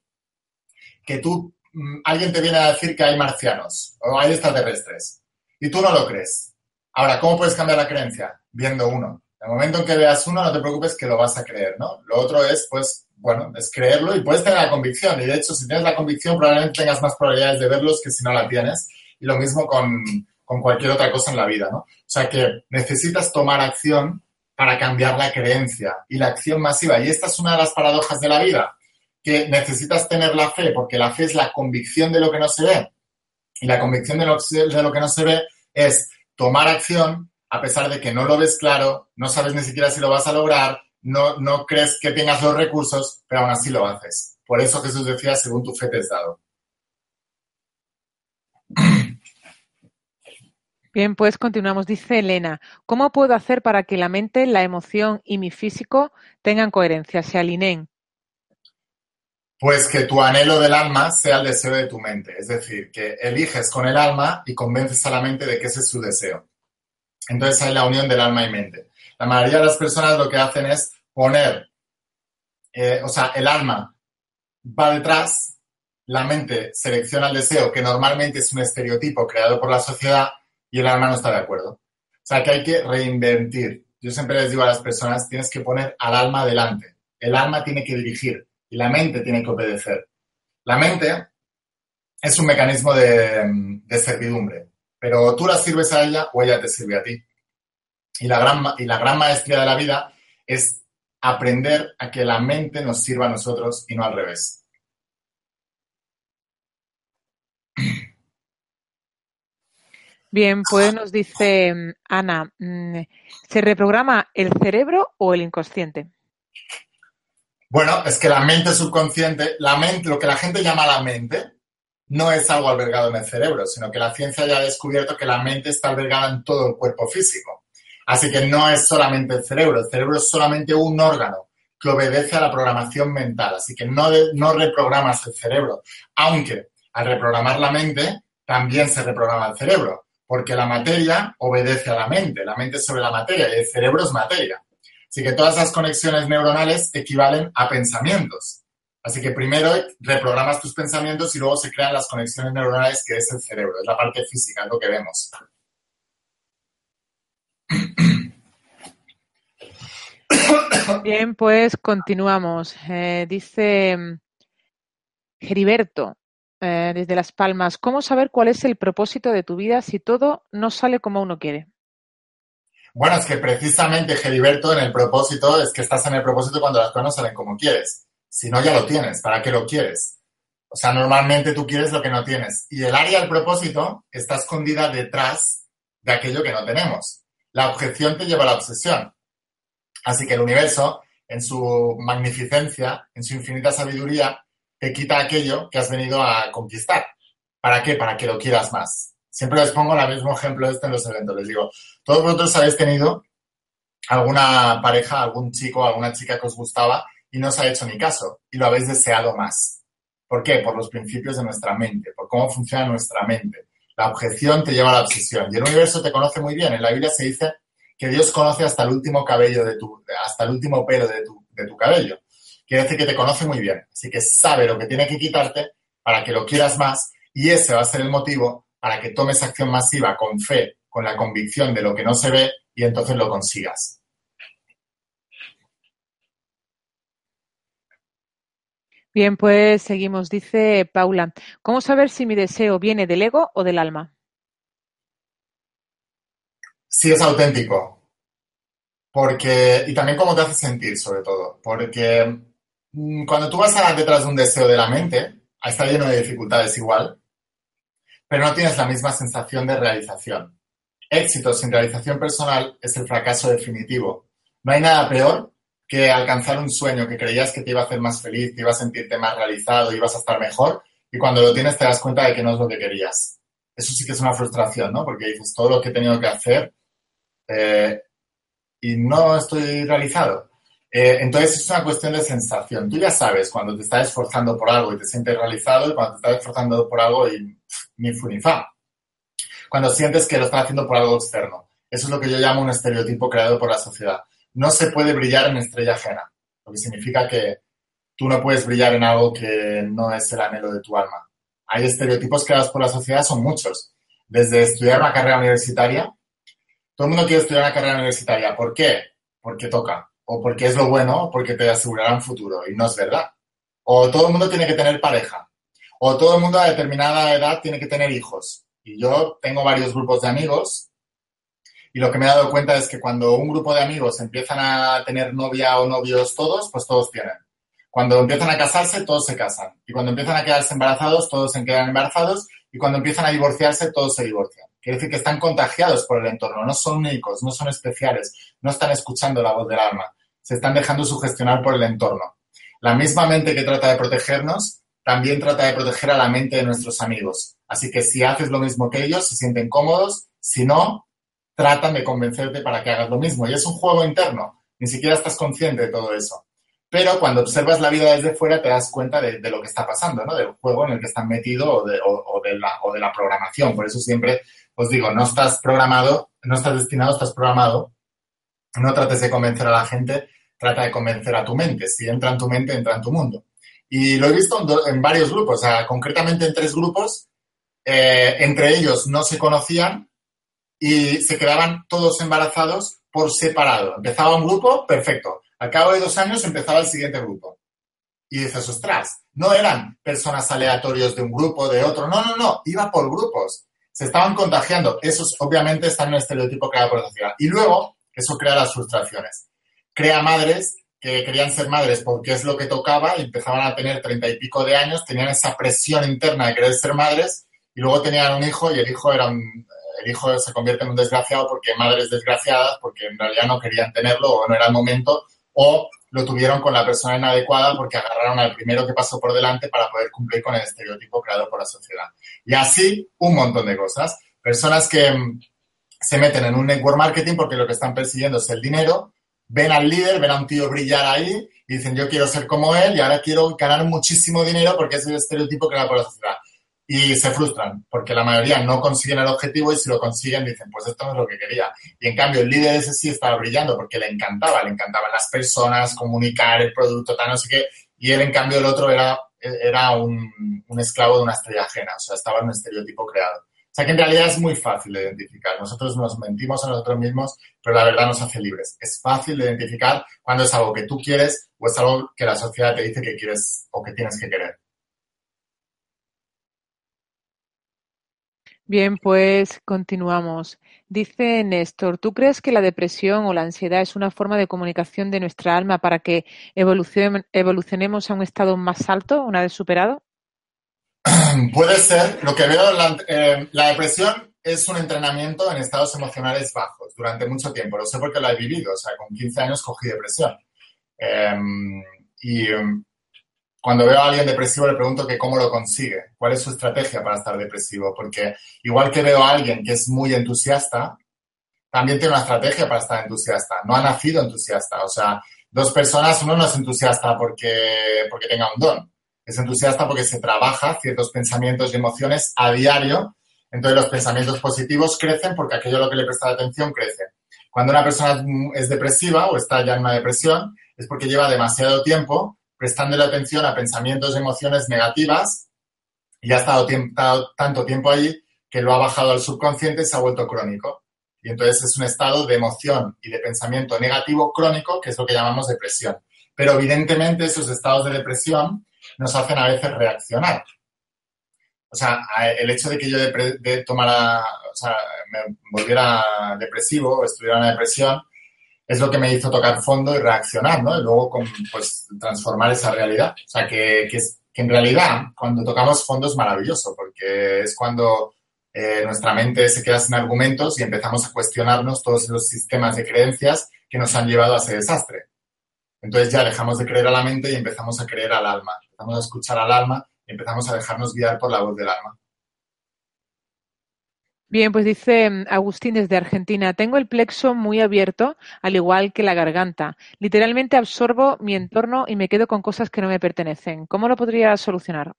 que tú, mm, alguien te viene a decir que hay marcianos o hay extraterrestres y tú no lo crees. Ahora, ¿cómo puedes cambiar la creencia? Viendo uno. En el momento en que veas uno, no te preocupes que lo vas a creer, ¿no? Lo otro es, pues, bueno, es creerlo y puedes tener la convicción. Y de hecho, si tienes la convicción, probablemente tengas más probabilidades de verlos que si no la tienes. Y lo mismo con, con cualquier otra cosa en la vida, ¿no? O sea que necesitas tomar acción para cambiar la creencia y la acción masiva. Y esta es una de las paradojas de la vida, que necesitas tener la fe, porque la fe es la convicción de lo que no se ve. Y la convicción de lo, de lo que no se ve es tomar acción a pesar de que no lo ves claro, no sabes ni siquiera si lo vas a lograr, no, no crees que tengas los recursos, pero aún así lo haces. Por eso Jesús decía, según tu fe te es dado. Bien, pues continuamos. Dice Elena, ¿cómo puedo hacer para que la mente, la emoción y mi físico tengan coherencia, se alineen? Pues que tu anhelo del alma sea el deseo de tu mente, es decir, que eliges con el alma y convences a la mente de que ese es su deseo. Entonces hay la unión del alma y mente. La mayoría de las personas lo que hacen es poner, eh, o sea, el alma va detrás, la mente selecciona el deseo, que normalmente es un estereotipo creado por la sociedad, y el alma no está de acuerdo. O sea, que hay que reinventir. Yo siempre les digo a las personas, tienes que poner al alma delante. El alma tiene que dirigir y la mente tiene que obedecer. La mente es un mecanismo de, servidumbre, pero tú la sirves a ella o ella te sirve a ti. Y la, gran, y la gran maestría de la vida es aprender a que la mente nos sirva a nosotros y no al revés. Bien, pues nos dice Ana, mm, ¿se reprograma el cerebro o el inconsciente? Bueno, es que la mente subconsciente, la mente, lo que la gente llama la mente, no es algo albergado en el cerebro, sino que la ciencia ya ha descubierto que la mente está albergada en todo el cuerpo físico. Así que no es solamente el cerebro, el cerebro es solamente un órgano que obedece a la programación mental. Así que no, no reprogramas el cerebro, aunque al reprogramar la mente también se reprograma el cerebro, porque la materia obedece a la mente, la mente es sobre la materia y el cerebro es materia. Así que todas esas conexiones neuronales equivalen a pensamientos. Así que primero reprogramas tus pensamientos y luego se crean las conexiones neuronales que es el cerebro, es la parte física, es lo que vemos. Bien, pues continuamos. Eh, dice Geriberto, eh, desde Las Palmas, ¿cómo saber cuál es el propósito de tu vida si todo no sale como uno quiere? Bueno, es que precisamente, Geriberto, en el propósito, es que estás en el propósito cuando las cosas no salen como quieres. Si no, ya lo tienes. ¿Para qué lo quieres? O sea, normalmente tú quieres lo que no tienes. Y el área del propósito está escondida detrás de aquello que no tenemos. la objeción te lleva a la obsesión. Así que el universo, en su magnificencia, en su infinita sabiduría, te quita aquello que has venido a conquistar. ¿Para qué? Para que lo quieras más. Siempre les pongo el mismo ejemplo este en los eventos. Les digo, todos vosotros habéis tenido alguna pareja, algún chico, alguna chica que os gustaba y no os ha hecho ni caso y lo habéis deseado más. ¿Por qué? Por los principios de nuestra mente, por cómo funciona nuestra mente. La objeción te lleva a la obsesión y el universo te conoce muy bien. En la Biblia se dice que Dios conoce hasta el último cabello de tu, hasta el último pelo de tu, de tu cabello. Quiere decir que te conoce muy bien. Así que sabe lo que tiene que quitarte para que lo quieras más y ese va a ser el motivo para que tomes acción masiva con fe, con la convicción de lo que no se ve y entonces lo consigas. Bien, pues seguimos. Dice Paula, ¿cómo saber si mi deseo viene del ego o del alma? Si es auténtico. Porque, y también cómo te hace sentir, sobre todo. Porque cuando tú vas a detrás de un deseo de la mente, está lleno de dificultades igual, pero no tienes la misma sensación de realización. Éxito sin realización personal es el fracaso definitivo. No hay nada peor que alcanzar un sueño que creías que te iba a hacer más feliz, te iba a sentirte más realizado, ibas a estar mejor, y cuando lo tienes te das cuenta de que no es lo que querías. Eso sí que es una frustración, ¿no? Porque dices todo lo que he tenido que hacer eh, y no estoy realizado. Eh, entonces es una cuestión de sensación. Tú ya sabes cuando te estás esforzando por algo y te sientes realizado y cuando te estás esforzando por algo y ni fu ni fa. Cuando sientes que lo estás haciendo por algo externo. Eso es lo que yo llamo un estereotipo creado por la sociedad no se puede brillar en estrella ajena, lo que significa que tú no puedes brillar en algo que no es el anhelo de tu alma. Hay estereotipos creados por la sociedad, son muchos. Desde estudiar una carrera universitaria, todo el mundo quiere estudiar una carrera universitaria. ¿Por qué? Porque toca. O porque es lo bueno, porque te asegurará un futuro. Y no es verdad. O todo el mundo tiene que tener pareja. O todo el mundo a determinada edad tiene que tener hijos. Y yo tengo varios grupos de amigos y lo que me he dado cuenta es que cuando un grupo de amigos empiezan a tener novia o novios todos, pues todos tienen. Cuando empiezan a casarse, todos se casan. Y cuando empiezan a quedarse embarazados, todos se quedan embarazados. Y cuando empiezan a divorciarse, todos se divorcian. Quiere decir que están contagiados por el entorno, no son únicos, no son especiales, no están escuchando la voz del alma, se están dejando sugestionar por el entorno. La misma mente que trata de protegernos, también trata de proteger a la mente de nuestros amigos. Así que si haces lo mismo que ellos, se sienten cómodos, si no, tratan de convencerte para que hagas lo mismo. Y es un juego interno, ni siquiera estás consciente de todo eso. Pero cuando observas la vida desde fuera te das cuenta de, lo que está pasando, ¿no? Del juego en el que estás metido o o de la programación. Por eso siempre os digo, no estás programado, no estás destinado, estás programado. No trates de convencer a la gente, trata de convencer a tu mente. Si entra en tu mente, entra en tu mundo. Y lo he visto en, varios grupos, o sea, concretamente en tres grupos. Eh, entre ellos no se conocían, y se quedaban todos embarazados por separado. Empezaba un grupo, perfecto. Al cabo de dos años empezaba el siguiente grupo. Y dices, ostras, no eran personas aleatorios de un grupo, de otro. No, no, no, iba por grupos. Se estaban contagiando. Esos obviamente están en el estereotipo creado por la sociedad. Y luego, eso crea las frustraciones. Crea madres que querían ser madres porque es lo que tocaba y empezaban a tener treinta y pico de años, tenían esa presión interna de querer ser madres y luego tenían un hijo y el hijo era un, el hijo se convierte en un desgraciado porque madres desgraciadas, porque en realidad no querían tenerlo o no era el momento, o lo tuvieron con la persona inadecuada porque agarraron al primero que pasó por delante para poder cumplir con el estereotipo creado por la sociedad. Y así un montón de cosas. Personas que mm, se meten en un network marketing porque lo que están persiguiendo es el dinero, ven al líder, ven a un tío brillar ahí y dicen yo quiero ser como él y ahora quiero ganar muchísimo dinero porque es el estereotipo por la sociedad y se frustran porque la mayoría no consiguen el objetivo y si lo consiguen dicen, pues esto no es lo que quería. Y en cambio el líder ese sí estaba brillando porque le encantaba, le encantaban las personas, comunicar el producto, tal, no sé qué. Y él en cambio el otro era, era un, un esclavo de una estrella ajena, o sea, estaba en un estereotipo creado. Sea que en realidad es muy fácil de identificar. Nosotros nos mentimos a nosotros mismos, pero la verdad nos hace libres. Es fácil de identificar cuando es algo que tú quieres o es algo que la sociedad te dice que quieres o que tienes que querer. Bien, pues continuamos. Dice Néstor, ¿tú crees que la depresión o la ansiedad es una forma de comunicación de nuestra alma para que evolucionemos a un estado más alto una vez superado? Puede ser. Lo que veo, la, eh, la depresión es un entrenamiento en estados emocionales bajos durante mucho tiempo. Lo sé porque lo he vivido. O sea, con 15 años cogí depresión. Em, y em, cuando veo a alguien depresivo le pregunto que cómo lo consigue, cuál es su estrategia para estar depresivo. Porque igual que veo a alguien que es muy entusiasta, también tiene una estrategia para estar entusiasta. No ha nacido entusiasta. O sea, dos personas, uno no es entusiasta porque, porque tenga un don. Es entusiasta porque se trabaja ciertos pensamientos y emociones a diario entonces los pensamientos positivos crecen porque aquello a lo que le presta atención crece. Cuando una persona es depresiva o está ya en una depresión, es porque lleva demasiado tiempo prestándole atención a pensamientos y emociones negativas y ha estado, tanto tiempo allí que lo ha bajado al subconsciente y se ha vuelto crónico. Y entonces es un estado de emoción y de pensamiento negativo crónico, que es lo que llamamos depresión. Pero evidentemente esos estados de depresión nos hacen a veces reaccionar o sea, el hecho de que yo de, tomara, o sea, me volviera depresivo o estuviera en una depresión, es lo que me hizo tocar fondo y reaccionar, ¿no? Y luego, pues, transformar esa realidad. O sea, que, que, en realidad, cuando tocamos fondo es maravilloso, porque es cuando eh, nuestra mente se queda sin argumentos y empezamos a cuestionarnos todos los sistemas de creencias que nos han llevado a ese desastre. Entonces ya dejamos de creer a la mente y empezamos a creer al alma. Empezamos a escuchar al alma empezamos a dejarnos guiar por la voz del alma. Bien, pues dice mm, Agustín desde Argentina, tengo el plexo muy abierto, al igual que la garganta. Literalmente absorbo mi entorno y me quedo con cosas que no me pertenecen. ¿Cómo lo podría solucionar?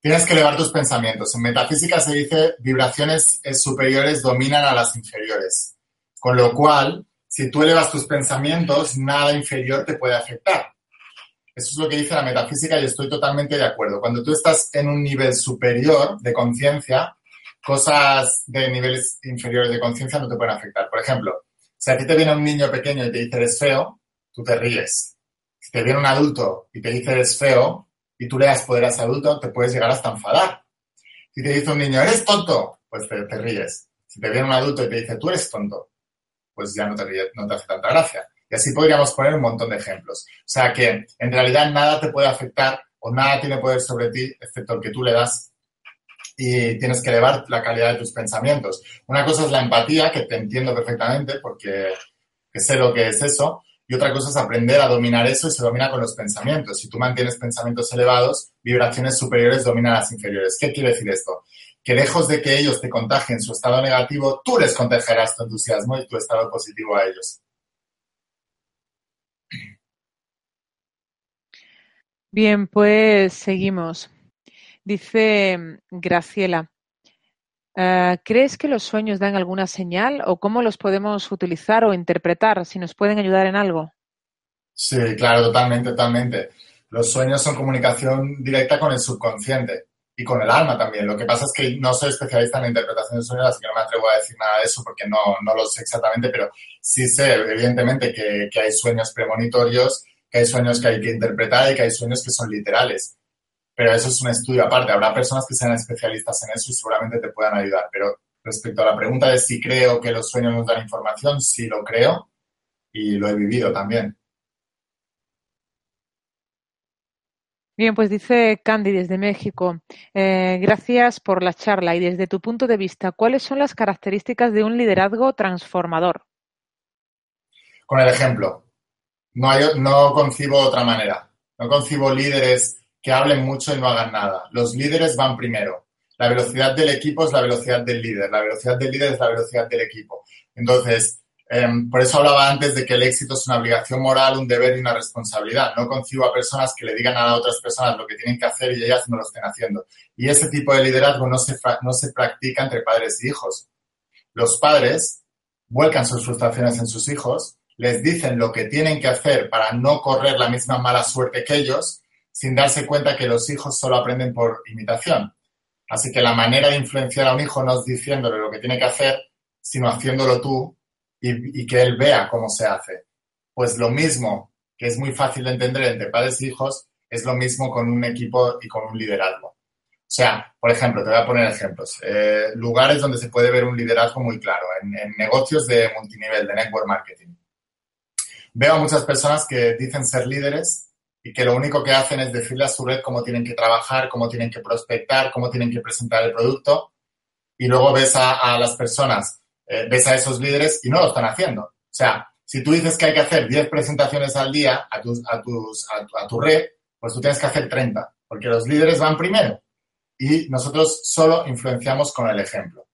Tienes que elevar tus pensamientos. En metafísica se dice vibraciones superiores dominan a las inferiores. Con lo cual, si tú elevas tus pensamientos, nada inferior te puede afectar. Eso es lo que dice la metafísica y estoy totalmente de acuerdo. Cuando tú estás en un nivel superior de conciencia, cosas de niveles inferiores de conciencia no te pueden afectar. Por ejemplo, si a ti te viene un niño pequeño y te dice eres feo, tú te ríes. Si te viene un adulto y te dice eres feo y tú le das poder a ese adulto, te puedes llegar hasta enfadar. Si te dice un niño eres tonto, pues te, ríes. Si te viene un adulto y te dice tú eres tonto, pues ya no te, hace tanta gracia. Y así podríamos poner un montón de ejemplos. O sea que en realidad nada te puede afectar o nada tiene poder sobre ti excepto el que tú le das y tienes que elevar la calidad de tus pensamientos. Una cosa es la empatía, que te entiendo perfectamente porque sé lo que es eso, y otra cosa es aprender a dominar eso y se domina con los pensamientos. Si tú mantienes pensamientos elevados, vibraciones superiores dominan las inferiores. ¿Qué quiere decir esto? Que lejos de que ellos te contagien su estado negativo, tú les contagiarás tu entusiasmo y tu estado positivo a ellos. Bien, pues seguimos. Dice mm, Graciela, ah, ¿crees que los sueños dan alguna señal o cómo los podemos utilizar o interpretar si nos pueden ayudar en algo? Sí, claro, totalmente, totalmente. Los sueños son comunicación directa con el subconsciente y con el alma también. Lo que pasa es que no soy especialista en la interpretación de sueños, así que no me atrevo a decir nada de eso porque no, no lo sé exactamente, pero sí sé, evidentemente, que, que hay sueños premonitorios que hay sueños que hay que interpretar y que hay sueños que son literales. Pero eso es un estudio aparte. Habrá personas que sean especialistas en eso y seguramente te puedan ayudar. Pero respecto a la pregunta de si creo que los sueños nos dan información, sí lo creo y lo he vivido también. Bien, pues dice Candy desde México, eh, gracias por la charla y desde tu punto de vista, ¿cuáles son las características de un liderazgo transformador? Con el ejemplo. No, hay, no concibo otra manera. No concibo líderes que hablen mucho y no hagan nada. Los líderes van primero. La velocidad del equipo es la velocidad del líder. La velocidad del líder es la velocidad del equipo. Entonces, em, por eso hablaba antes de que el éxito es una obligación moral, un deber y una responsabilidad. No concibo a personas que le digan a otras personas lo que tienen que hacer y ellas no lo estén haciendo. Y ese tipo de liderazgo no se, no se practica entre padres y hijos. Los padres vuelcan sus frustraciones en sus hijos les dicen lo que tienen que hacer para no correr la misma mala suerte que ellos, sin darse cuenta que los hijos solo aprenden por imitación. Así que la manera de influenciar a un hijo no es diciéndole lo que tiene que hacer, sino haciéndolo tú y, que él vea cómo se hace. Pues lo mismo, que es muy fácil de entender entre padres e hijos, es lo mismo con un equipo y con un liderazgo. O sea, por ejemplo, te voy a poner ejemplos. Eh, lugares donde se puede ver un liderazgo muy claro, en negocios de multinivel, de network marketing veo a muchas personas que dicen ser líderes y que lo único que hacen es decirle a su red cómo tienen que trabajar, cómo tienen que prospectar, cómo tienen que presentar el producto, y luego ves a, las personas, eh, ves a esos líderes y no lo están haciendo. O sea, si tú dices que hay que hacer 10 presentaciones al día a, tus, a, tus, a, tu red, pues tú tienes que hacer 30, porque los líderes van primero y nosotros solo influenciamos con el ejemplo.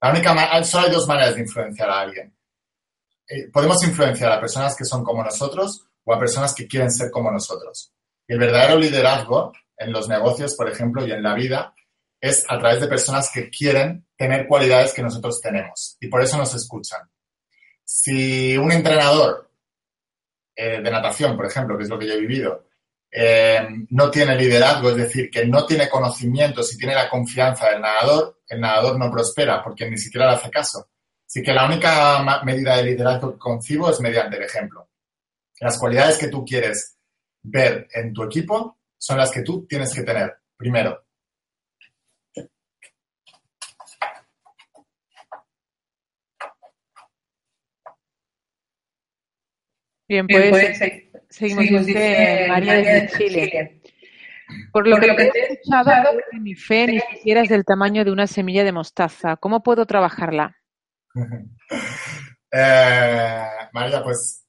La única solo hay dos maneras de influenciar a alguien. Eh, podemos influenciar a personas que son como nosotros o a personas que quieren ser como nosotros. Y el verdadero liderazgo en los negocios, por ejemplo, y en la vida, es a través de personas que quieren tener cualidades que nosotros tenemos y por eso nos escuchan. Si un entrenador eh, de natación, por ejemplo, que es lo que yo he vivido, eh, no tiene liderazgo, es decir, que no tiene conocimiento, si tiene la confianza del nadador, el nadador no prospera porque ni siquiera le hace caso. Así que la única medida de liderazgo que concibo es mediante el ejemplo. Las cualidades que tú quieres ver en tu equipo son las que tú tienes que tener, primero. Bien, pues, pues seguimos, dice María desde Chile. Por lo, que, he escuchado, mi fe ni siquiera es del tamaño de una semilla de mostaza. ¿Cómo puedo trabajarla? Eh, María, pues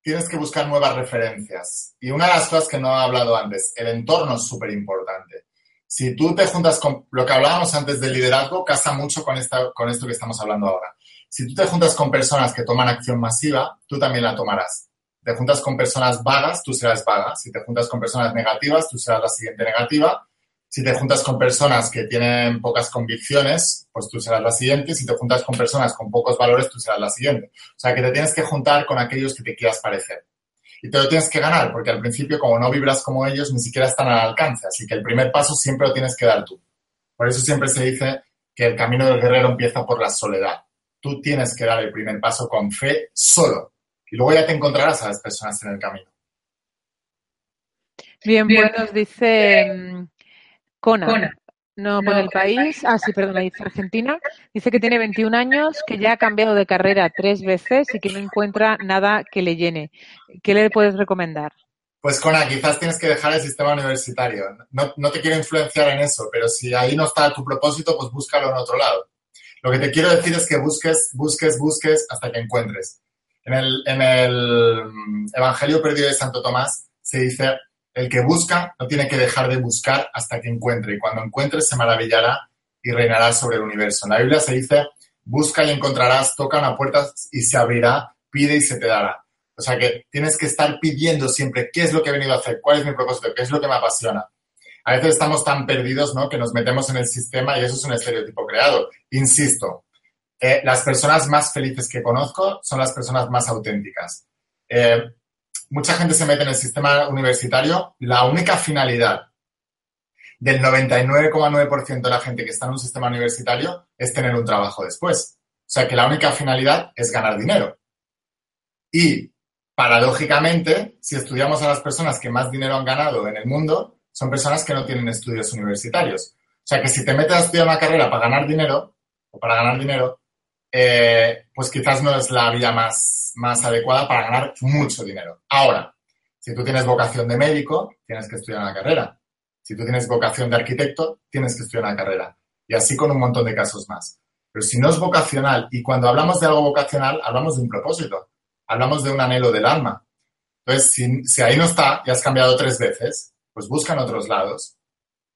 tienes que buscar nuevas referencias. Y una de las cosas que no he hablado antes, el entorno es súper importante. Si tú te juntas con lo que hablábamos antes del liderazgo, casa mucho con, esta, con esto que estamos hablando ahora. Si tú te juntas con personas que toman acción masiva, tú también la tomarás. Te juntas con personas vagas, tú serás vaga. Si te juntas con personas negativas, tú serás la siguiente negativa. Si te juntas con personas que tienen pocas convicciones, pues tú serás la siguiente. Si te juntas con personas con pocos valores, tú serás la siguiente. O sea, que te tienes que juntar con aquellos que te quieras parecer. Y te lo tienes que ganar, porque al principio, como no vibras como ellos, ni siquiera están al alcance. Así que el primer paso siempre lo tienes que dar tú. Por eso siempre se dice que el camino del guerrero empieza por la soledad. Tú tienes que dar el primer paso con fe solo. Y luego ya te encontrarás a las personas en el camino. Bien, pues nos dice mm, Cona. No por el país. Ah, sí, perdón, dice Argentina. Dice que tiene 21 años, que ya ha cambiado de carrera tres veces y que no encuentra nada que le llene. ¿Qué le puedes recomendar? Pues Cona, quizás tienes que dejar el sistema universitario. No, no, te quiero influenciar en eso, pero si ahí no está tu propósito, pues búscalo en otro lado. Lo que te quiero decir es que busques, busques, busques hasta que encuentres. En el, en el Evangelio perdido de Santo Tomás se dice, el que busca no tiene que dejar de buscar hasta que encuentre. Y cuando encuentre se maravillará y reinará sobre el universo. En la Biblia se dice, busca y encontrarás, toca una puerta y se abrirá, pide y se te dará. O sea que tienes que estar pidiendo siempre qué es lo que he venido a hacer, cuál es mi propósito, qué es lo que me apasiona. A veces estamos tan perdidos ¿no? que nos metemos en el sistema y eso es un estereotipo creado. Insisto, eh, las personas más felices que conozco son las personas más auténticas. Eh, mucha gente se mete en el sistema universitario, la única finalidad del 99,9% de la gente que está en un sistema universitario es tener un trabajo después. O sea que la única finalidad es ganar dinero. Y paradójicamente, si estudiamos a las personas que más dinero han ganado en el mundo, son personas que no tienen estudios universitarios. O sea que si te metes a estudiar una carrera para ganar dinero, o para ganar dinero, eh, pues quizás no es la vía más, más adecuada para ganar mucho dinero. Ahora, si tú tienes vocación de médico, tienes que estudiar una carrera. Si tú tienes vocación de arquitecto, tienes que estudiar una carrera. Y así con un montón de casos más. Pero si no es vocacional, y cuando hablamos de algo vocacional, hablamos de un propósito, hablamos de un anhelo del alma. Entonces, si, si ahí no está y has cambiado tres veces, pues busca en otros lados.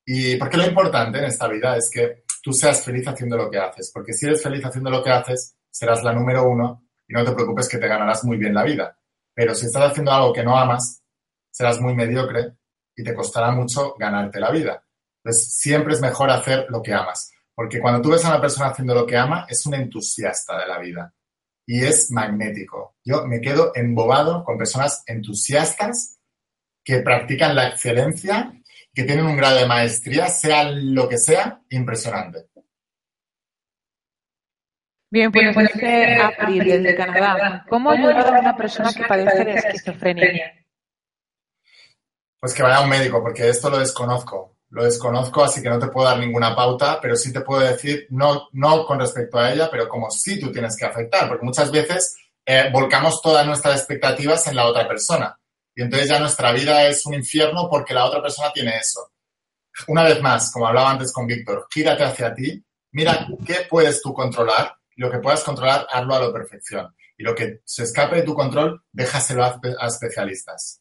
Y porque lo importante en esta vida es que tú seas feliz haciendo lo que haces, porque si eres feliz haciendo lo que haces, serás la número uno y no te preocupes que te ganarás muy bien la vida. Pero si estás haciendo algo que no amas, serás muy mediocre y te costará mucho ganarte la vida. Entonces, siempre es mejor hacer lo que amas, porque cuando tú ves a una persona haciendo lo que ama, es un entusiasta de la vida y es magnético. Yo me quedo embobado con personas entusiastas que practican la excelencia que tienen un grado de maestría, sea lo que sea, impresionante. Bien, pues, pues dice April desde Canadá. ¿Cómo ayudar a una persona que padece de esquizofrenia? Pues que vaya a un médico, porque esto lo desconozco. Lo desconozco, así que no te puedo dar ninguna pauta, pero sí te puedo decir, no, no con respecto a ella, pero como sí tú tienes que afectar, porque muchas veces eh, volcamos todas nuestras expectativas en la otra persona. Y entonces ya nuestra vida es un infierno porque la otra persona tiene eso. Una vez más, como hablaba antes con Víctor, gírate hacia ti Mira qué puedes tú controlar y lo que puedas controlar, hazlo a la perfección. Y lo que se escape de tu control, déjaselo a, especialistas.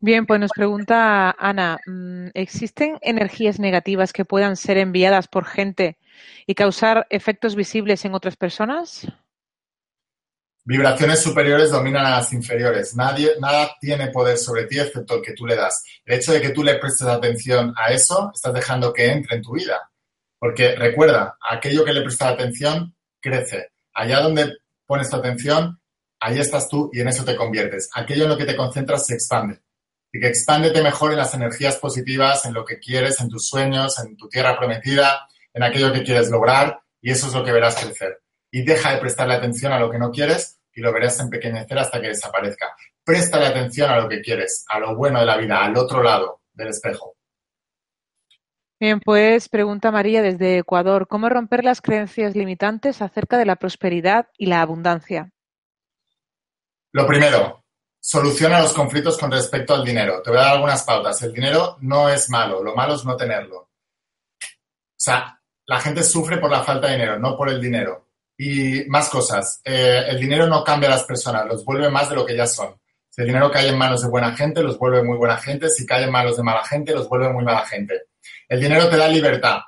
Bien, pues nos pregunta Ana, mm, ¿existen energías negativas que puedan ser enviadas por gente y causar efectos visibles en otras personas? Vibraciones superiores dominan a las inferiores. Nadie, nada tiene poder sobre ti excepto el que tú le das. El hecho de que tú le prestes atención a eso, estás dejando que entre en tu vida. Porque recuerda, aquello que le prestas atención crece. Allá donde pones tu atención, ahí estás tú y en eso te conviertes. Aquello en lo que te concentras se expande. Y que expándete mejor en las energías positivas, en lo que quieres, en tus sueños, en tu tierra prometida, en aquello que quieres lograr y eso es lo que verás crecer. Y deja de prestarle atención a lo que no quieres y lo verás empequeñecer hasta que desaparezca. Préstale atención a lo que quieres, a lo bueno de la vida, al otro lado del espejo. Bien, pues pregunta María desde Ecuador, ¿cómo romper las creencias limitantes acerca de la prosperidad y la abundancia? Lo primero, soluciona los conflictos con respecto al dinero. Te voy a dar algunas pautas. El dinero no es malo, lo malo es no tenerlo. O sea, la gente sufre por la falta de dinero, no por el dinero. Y más cosas. Eh, el dinero no cambia a las personas, los vuelve más de lo que ya son. Si el dinero cae en manos de buena gente, los vuelve muy buena gente. Si cae en manos de mala gente, los vuelve muy mala gente. El dinero te da libertad.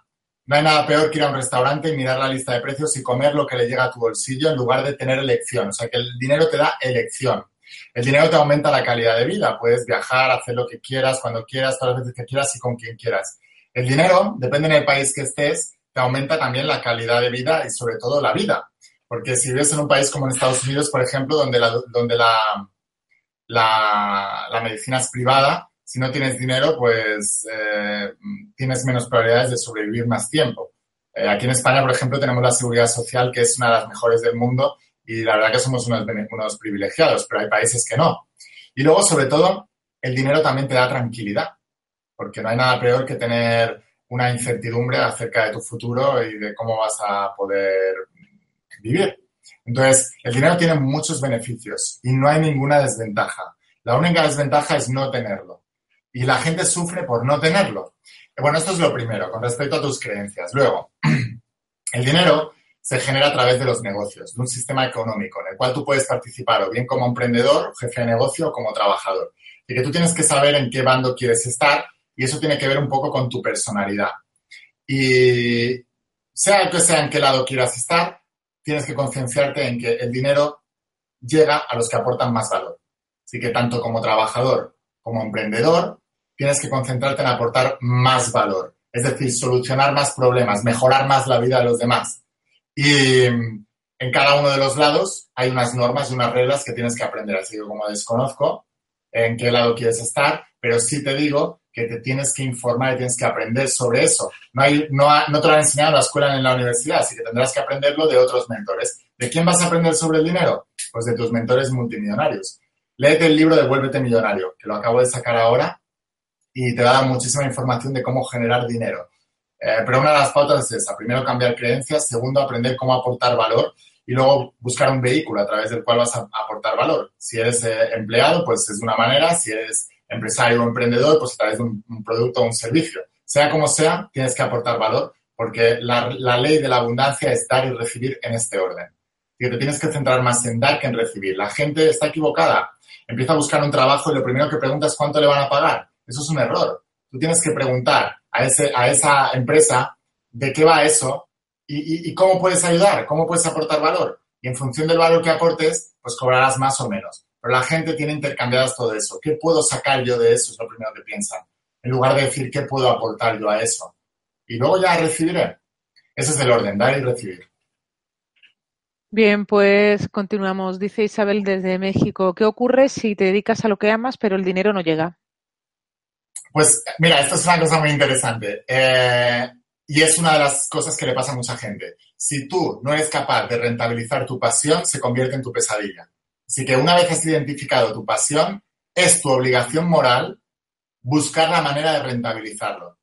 No hay nada peor que ir a un restaurante y mirar la lista de precios y comer lo que le llega a tu bolsillo en lugar de tener elección. O sea que el dinero te da elección. El dinero te aumenta la calidad de vida. Puedes viajar, hacer lo que quieras, cuando quieras, todas las veces que quieras y con quien quieras. El dinero, depende del país que estés, te aumenta también la calidad de vida y sobre todo la vida. Porque si vives en un país como en Estados Unidos, por ejemplo, donde la, donde la, la, medicina es privada, si no tienes dinero, pues eh, tienes menos probabilidades de sobrevivir más tiempo. Eh, aquí en España, por ejemplo, tenemos la seguridad social, que es una de las mejores del mundo, y la verdad que somos unos, unos privilegiados, pero hay países que no. Y luego, sobre todo, el dinero también te da tranquilidad, porque no hay nada peor que tener una incertidumbre acerca de tu futuro y de cómo vas a poder vivir. Entonces, el dinero tiene muchos beneficios y no hay ninguna desventaja. La única desventaja es no tenerlo. Y la gente sufre por no tenerlo. Bueno, esto es lo primero, con respecto a tus creencias. Luego, el dinero se genera a través de los negocios, de un sistema económico en el cual tú puedes participar o bien como emprendedor, jefe de negocio o como trabajador. Y que tú tienes que saber en qué bando quieres estar y eso tiene que ver un poco con tu personalidad. Y sea que sea en qué lado quieras estar, tienes que concienciarte en que el dinero llega a los que aportan más valor. Así que tanto como trabajador como emprendedor, tienes que concentrarte en aportar más valor. Es decir, solucionar más problemas, mejorar más la vida de los demás. Y en cada uno de los lados hay unas normas y unas reglas que tienes que aprender. Así que como desconozco en qué lado quieres estar, pero sí te digo que te tienes que informar y tienes que aprender sobre eso. No, hay, no, no te lo han enseñado en la escuela ni en la universidad, así que tendrás que aprenderlo de otros mentores. ¿De quién vas a aprender sobre el dinero? Pues de tus mentores multimillonarios. Léete el libro de Vuélvete Millonario, que lo acabo de sacar ahora y te da muchísima información de cómo generar dinero. Eh, pero una de las pautas es esa. Primero, cambiar creencias. Segundo, aprender cómo aportar valor. Y luego, buscar un vehículo a través del cual vas a aportar valor. Si eres eh, empleado, pues es de una manera. Si eres empresario o emprendedor, pues a través de un, producto o un servicio. Sea como sea, tienes que aportar valor porque la, ley de la abundancia es dar y recibir en este orden. Y te tienes que centrar más en dar que en recibir. La gente está equivocada. Empieza a buscar un trabajo y lo primero que pregunta es cuánto le van a pagar. Eso es un error. Tú tienes que preguntar a, ese, a esa empresa de qué va eso y, y cómo puedes ayudar, cómo puedes aportar valor. Y en función del valor que aportes, pues cobrarás más o menos. Pero la gente tiene intercambiadas todo eso. ¿Qué puedo sacar yo de eso? Es lo primero que piensan. En lugar de decir, ¿qué puedo aportar yo a eso? Y luego ya recibiré. Ese es el orden, dar y recibir. Bien, pues continuamos. Dice Isabel desde México, ¿qué ocurre si te dedicas a lo que amas pero el dinero no llega? Pues mira, esto es una cosa muy interesante eh, y es una de las cosas que le pasa a mucha gente. Si tú no eres capaz de rentabilizar tu pasión, se convierte en tu pesadilla. Así que una vez has identificado tu pasión, es tu obligación moral buscar la manera de rentabilizarlo.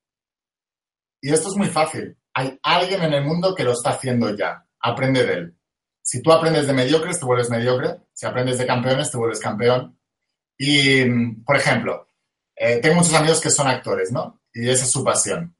Y esto es muy fácil. Hay alguien en el mundo que lo está haciendo ya. Aprende de él. Si tú aprendes de mediocres, te vuelves mediocre. Si aprendes de campeones, te vuelves campeón. Y, por ejemplo, eh, tengo muchos amigos que son actores, ¿no? Y esa es su pasión.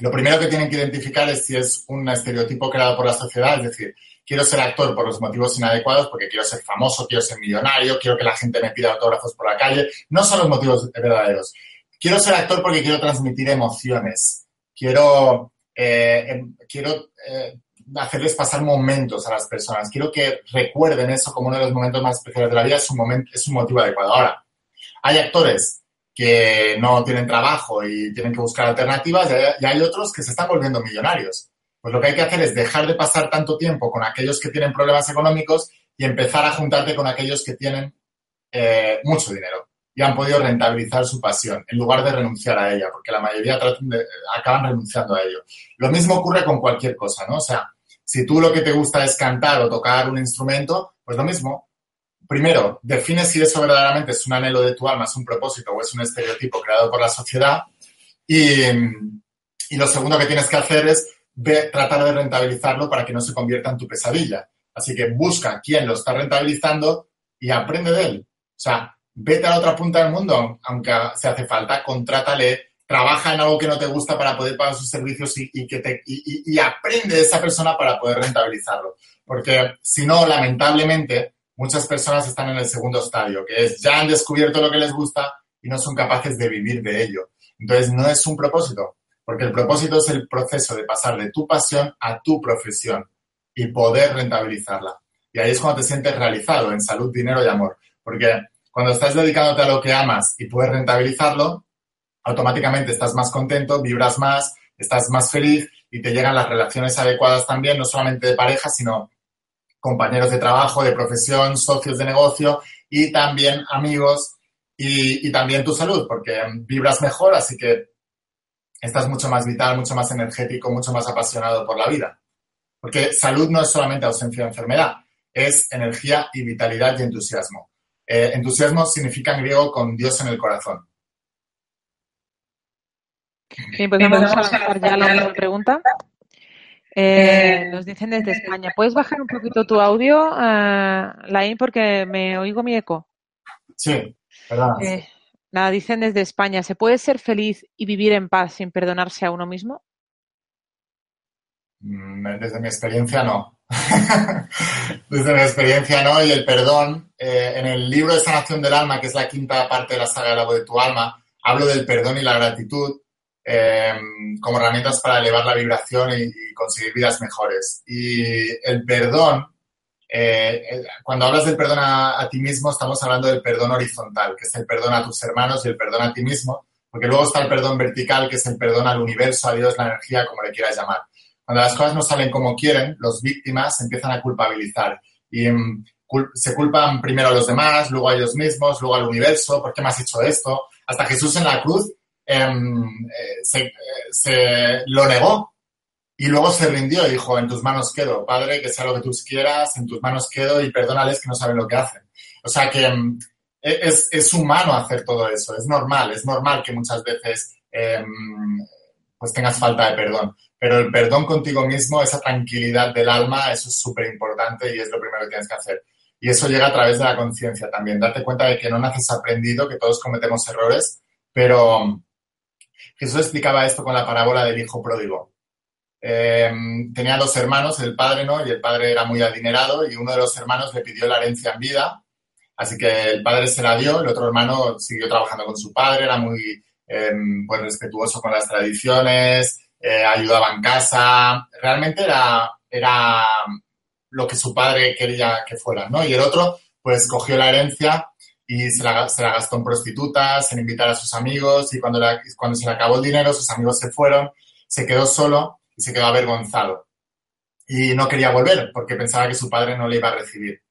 Lo primero que tienen que identificar es si es un estereotipo creado por la sociedad, es decir, quiero ser actor por los motivos inadecuados, porque quiero ser famoso, quiero ser millonario, quiero que la gente me pida autógrafos por la calle. No son los motivos verdaderos. Quiero ser actor porque quiero transmitir emociones. Quiero, eh, em, quiero eh, hacerles pasar momentos a las personas. Quiero que recuerden eso como uno de los momentos más especiales de la vida. Es un, momento, es un motivo adecuado. Ahora, hay actores que no tienen trabajo y tienen que buscar alternativas y hay otros que se están volviendo millonarios. Pues lo que hay que hacer es dejar de pasar tanto tiempo con aquellos que tienen problemas económicos y empezar a juntarte con aquellos que tienen eh, mucho dinero y han podido rentabilizar su pasión en lugar de renunciar a ella, porque la mayoría acaban renunciando a ello. Lo mismo ocurre con cualquier cosa, ¿no? O sea, si tú lo que te gusta es cantar o tocar un instrumento, pues lo mismo. Primero, define si eso verdaderamente es un anhelo de tu alma, es un propósito o es un estereotipo creado por la sociedad. Y, y lo segundo que tienes que hacer es tratar de rentabilizarlo para que no se convierta en tu pesadilla. Así que busca quién lo está rentabilizando y aprende de él. O sea, vete a la otra punta del mundo, aunque se hace falta, contrátale, trabaja en algo que no te gusta para poder pagar sus servicios y, que te, y, aprende de esa persona para poder rentabilizarlo. Porque si no, lamentablemente, muchas personas están en el segundo estadio, que es ya han descubierto lo que les gusta y no son capaces de vivir de ello. Entonces, no es un propósito, porque el propósito es el proceso de pasar de tu pasión a tu profesión y poder rentabilizarla. Y ahí es cuando te sientes realizado en salud, dinero y amor. Porque cuando estás dedicándote a lo que amas y puedes rentabilizarlo, automáticamente estás más contento, vibras más, estás más feliz y te llegan las relaciones adecuadas también, no solamente de pareja, sino compañeros de trabajo, de profesión, socios de negocio y también amigos y, y también tu salud, porque vibras mejor, así que estás mucho más vital, mucho más energético, mucho más apasionado por la vida. Porque salud no es solamente ausencia de enfermedad, es energía y vitalidad y entusiasmo. Eh, entusiasmo significa en griego con Dios en el corazón. Bien, pues vamos a lanzar ya la pregunta. Eh, nos dicen desde España. ¿Puedes bajar un poquito tu audio, uh, Laín, porque me oigo mi eco? Sí, verdad. Eh, Nada, dicen desde España, ¿se puede ser feliz y vivir en paz sin perdonarse a uno mismo? Mm, desde mi experiencia no. Desde mi experiencia no, y el perdón, eh, en el libro de Sanación del Alma, que es la quinta parte de la saga del agua de tu alma, hablo del perdón y la gratitud eh, como herramientas para elevar la vibración y, y, conseguir vidas mejores. Y el perdón eh, eh, cuando hablas del perdón a, ti mismo, estamos hablando del perdón horizontal, que es el perdón a tus hermanos y el perdón a ti mismo, porque luego está el perdón vertical, que es el perdón al universo, a Dios, la energía, como le quieras llamar. Cuando las cosas no salen como quieren, los víctimas empiezan a culpabilizar y um, cul se culpan primero a los demás, luego a ellos mismos, luego al universo, ¿por qué me has hecho esto? Hasta Jesús en la cruz eh, se, se lo negó, y luego se rindió y dijo, en tus manos quedo, Padre, que sea lo que tú quieras, en tus manos quedo y perdónales que no saben lo que hacen. O sea que mm, e-, es, es, humano hacer todo eso, es normal, es normal que muchas veces eh, pues tengas falta de perdón. Pero el perdón contigo mismo, esa tranquilidad del alma, eso es súper importante y es lo primero que tienes que hacer. Y eso llega a través de la conciencia también, darte cuenta de que no naces aprendido, que todos cometemos errores, pero Jesús explicaba esto con la parábola del hijo pródigo. Eh, tenía dos hermanos, el padre no, y el padre era muy adinerado y uno de los hermanos le pidió la herencia en vida, así que el padre se la dio, el otro hermano siguió trabajando con su padre, era muy eh, pues respetuoso con las tradiciones, eh, ayudaba en casa, realmente era, era lo que su padre quería que fuera, ¿no? Y el otro, pues cogió la herencia y se la, se la gastó en prostitutas, en invitar a sus amigos y cuando, la, cuando se le acabó el dinero, sus amigos se fueron, se quedó solo y se quedó avergonzado. Y no quería volver porque pensaba que su padre no le iba a recibir.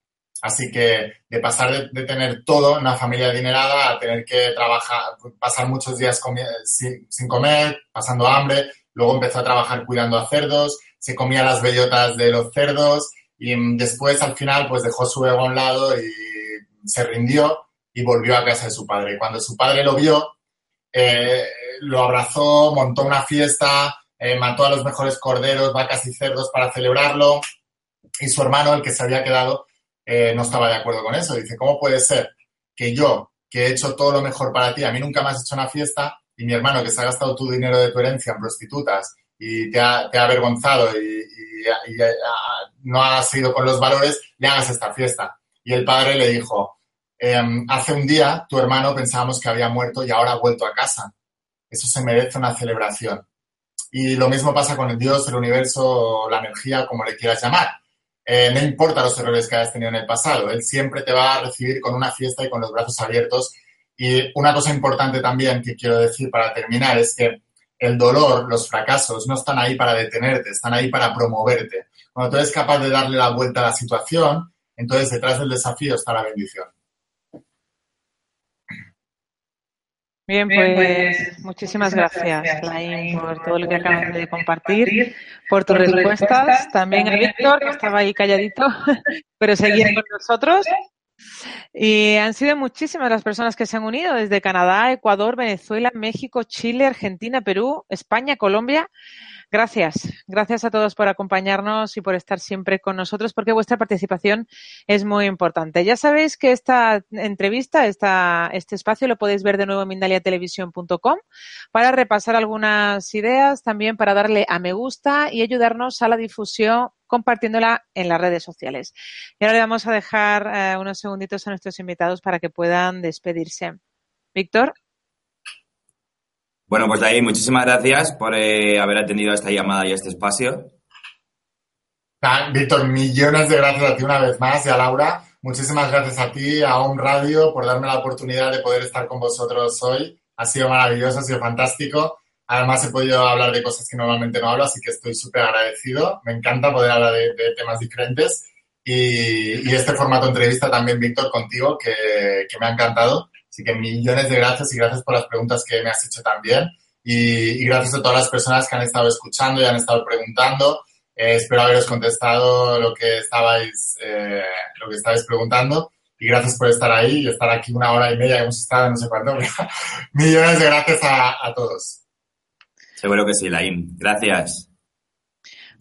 Así que de pasar de, tener todo, una familia adinerada, a tener que trabajar, pasar muchos días sin, sin, comer, pasando hambre, luego empezó a trabajar cuidando a cerdos, se comía las bellotas de los cerdos y después al final pues dejó su ego a un lado y se rindió y volvió a casa de su padre. Y cuando su padre lo vio, eh, lo abrazó, montó una fiesta, eh, mató a los mejores corderos, vacas y cerdos para celebrarlo y su hermano, el que se había quedado, eh, no estaba de acuerdo con eso. Dice, ¿cómo puede ser que yo, que he hecho todo lo mejor para ti, a mí nunca me has hecho una fiesta y mi hermano que se ha gastado tu dinero de tu herencia en prostitutas y te ha, te ha avergonzado y, no ha sido con los valores, le hagas esta fiesta. Y el padre le dijo, em, hace un día tu hermano pensábamos que había muerto y ahora ha vuelto a casa. Eso se merece una celebración. Y lo mismo pasa con el Dios, el universo, la energía, como le quieras llamar. Eh, no importa los errores que hayas tenido en el pasado, Él siempre te va a recibir con una fiesta y con los brazos abiertos. Y una cosa importante también que quiero decir para terminar es que el dolor, los fracasos, no están ahí para detenerte, están ahí para promoverte. Cuando tú eres capaz de darle la vuelta a la situación, entonces detrás del desafío está la bendición. Bien, pues muchísimas gracias, Lain, por todo lo que acabas de compartir, por tus respuestas. También a Víctor, que estaba ahí calladito, pero seguía con nosotros. Y han sido muchísimas las personas que se han unido desde Canadá, Ecuador, Venezuela, México, Chile, Argentina, Perú, España, Colombia. Gracias, gracias a todos por acompañarnos y por estar siempre con nosotros, porque vuestra participación es muy importante. Ya sabéis que esta entrevista, esta, este espacio lo podéis ver de nuevo en mindaliatelevisión.com para repasar algunas ideas, también para darle a me gusta y ayudarnos a la difusión compartiéndola en las redes sociales. Y ahora le vamos a dejar eh, unos segunditos a nuestros invitados para que puedan despedirse. Víctor. Bueno, pues ahí muchísimas gracias por eh, haber atendido a esta llamada y a este espacio. Víctor, millones de gracias a ti una vez más y a Laura. Muchísimas gracias a ti, a Home Radio, por darme la oportunidad de poder estar con vosotros hoy. Ha sido maravilloso, ha sido fantástico. Además, he podido hablar de cosas que normalmente no hablo, así que estoy súper agradecido. Me encanta poder hablar de, temas diferentes. Y, este formato entrevista también, Víctor, contigo, que me ha encantado. Así que millones de gracias y gracias por las preguntas que me has hecho también. Y, gracias a todas las personas que han estado escuchando y han estado preguntando. Eh, espero haberos contestado lo que estabais, eh, lo que estabais preguntando. Y gracias por estar ahí y estar aquí una hora y media. Hemos estado no sé cuánto. millones de gracias a, a todos. Seguro que sí, Laim. Gracias.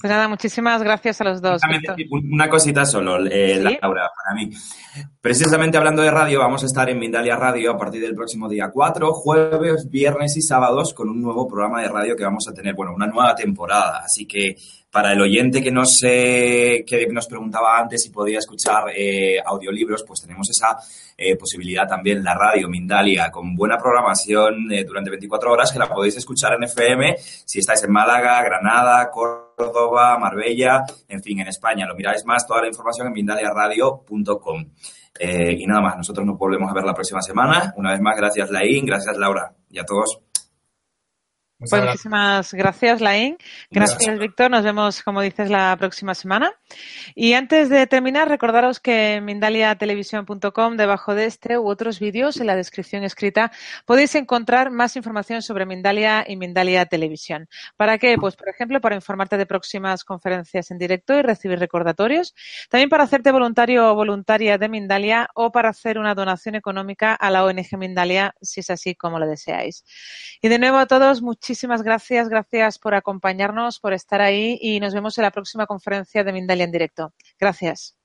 Pues nada, muchísimas gracias a los dos. Una cosita solo, eh, Laura, para mí. Precisamente hablando de radio, vamos a estar en Mindalia Radio a partir del próximo día 4, jueves, viernes y sábados, con un nuevo programa de radio que vamos a tener, bueno, una nueva temporada. Así que para el oyente que nos, que nos preguntaba antes si podía escuchar eh, audiolibros, pues tenemos esa eh, posibilidad también, la radio Mindalia, con buena programación eh, durante 24 horas, que la podéis escuchar en FM si estáis en Málaga, Granada, Córdoba, Marbella, en fin, en España. Lo miráis más, toda la información en mindaliaradio.com. y nada más, nosotros nos volvemos a ver la próxima semana. Una vez más, gracias Laín, gracias Laura y a todos. Pues muchísimas gracias, Laín. Gracias, Víctor. Nos vemos, como dices, la próxima semana. Y antes de terminar, recordaros que en mindaliatelevisión.com, debajo de este u otros vídeos, en la descripción escrita, podéis encontrar más información sobre Mindalia y Mindalia Televisión. ¿Para qué? Pues, por ejemplo, para informarte de próximas conferencias en directo y recibir recordatorios. También para hacerte voluntario o voluntaria de Mindalia o para hacer una donación económica a la ONG Mindalia, si es así como lo deseáis. Y de nuevo a todos, muchísimas gracias. Gracias por acompañarnos, por estar ahí y nos vemos en la próxima conferencia de Mindalia en directo. Gracias.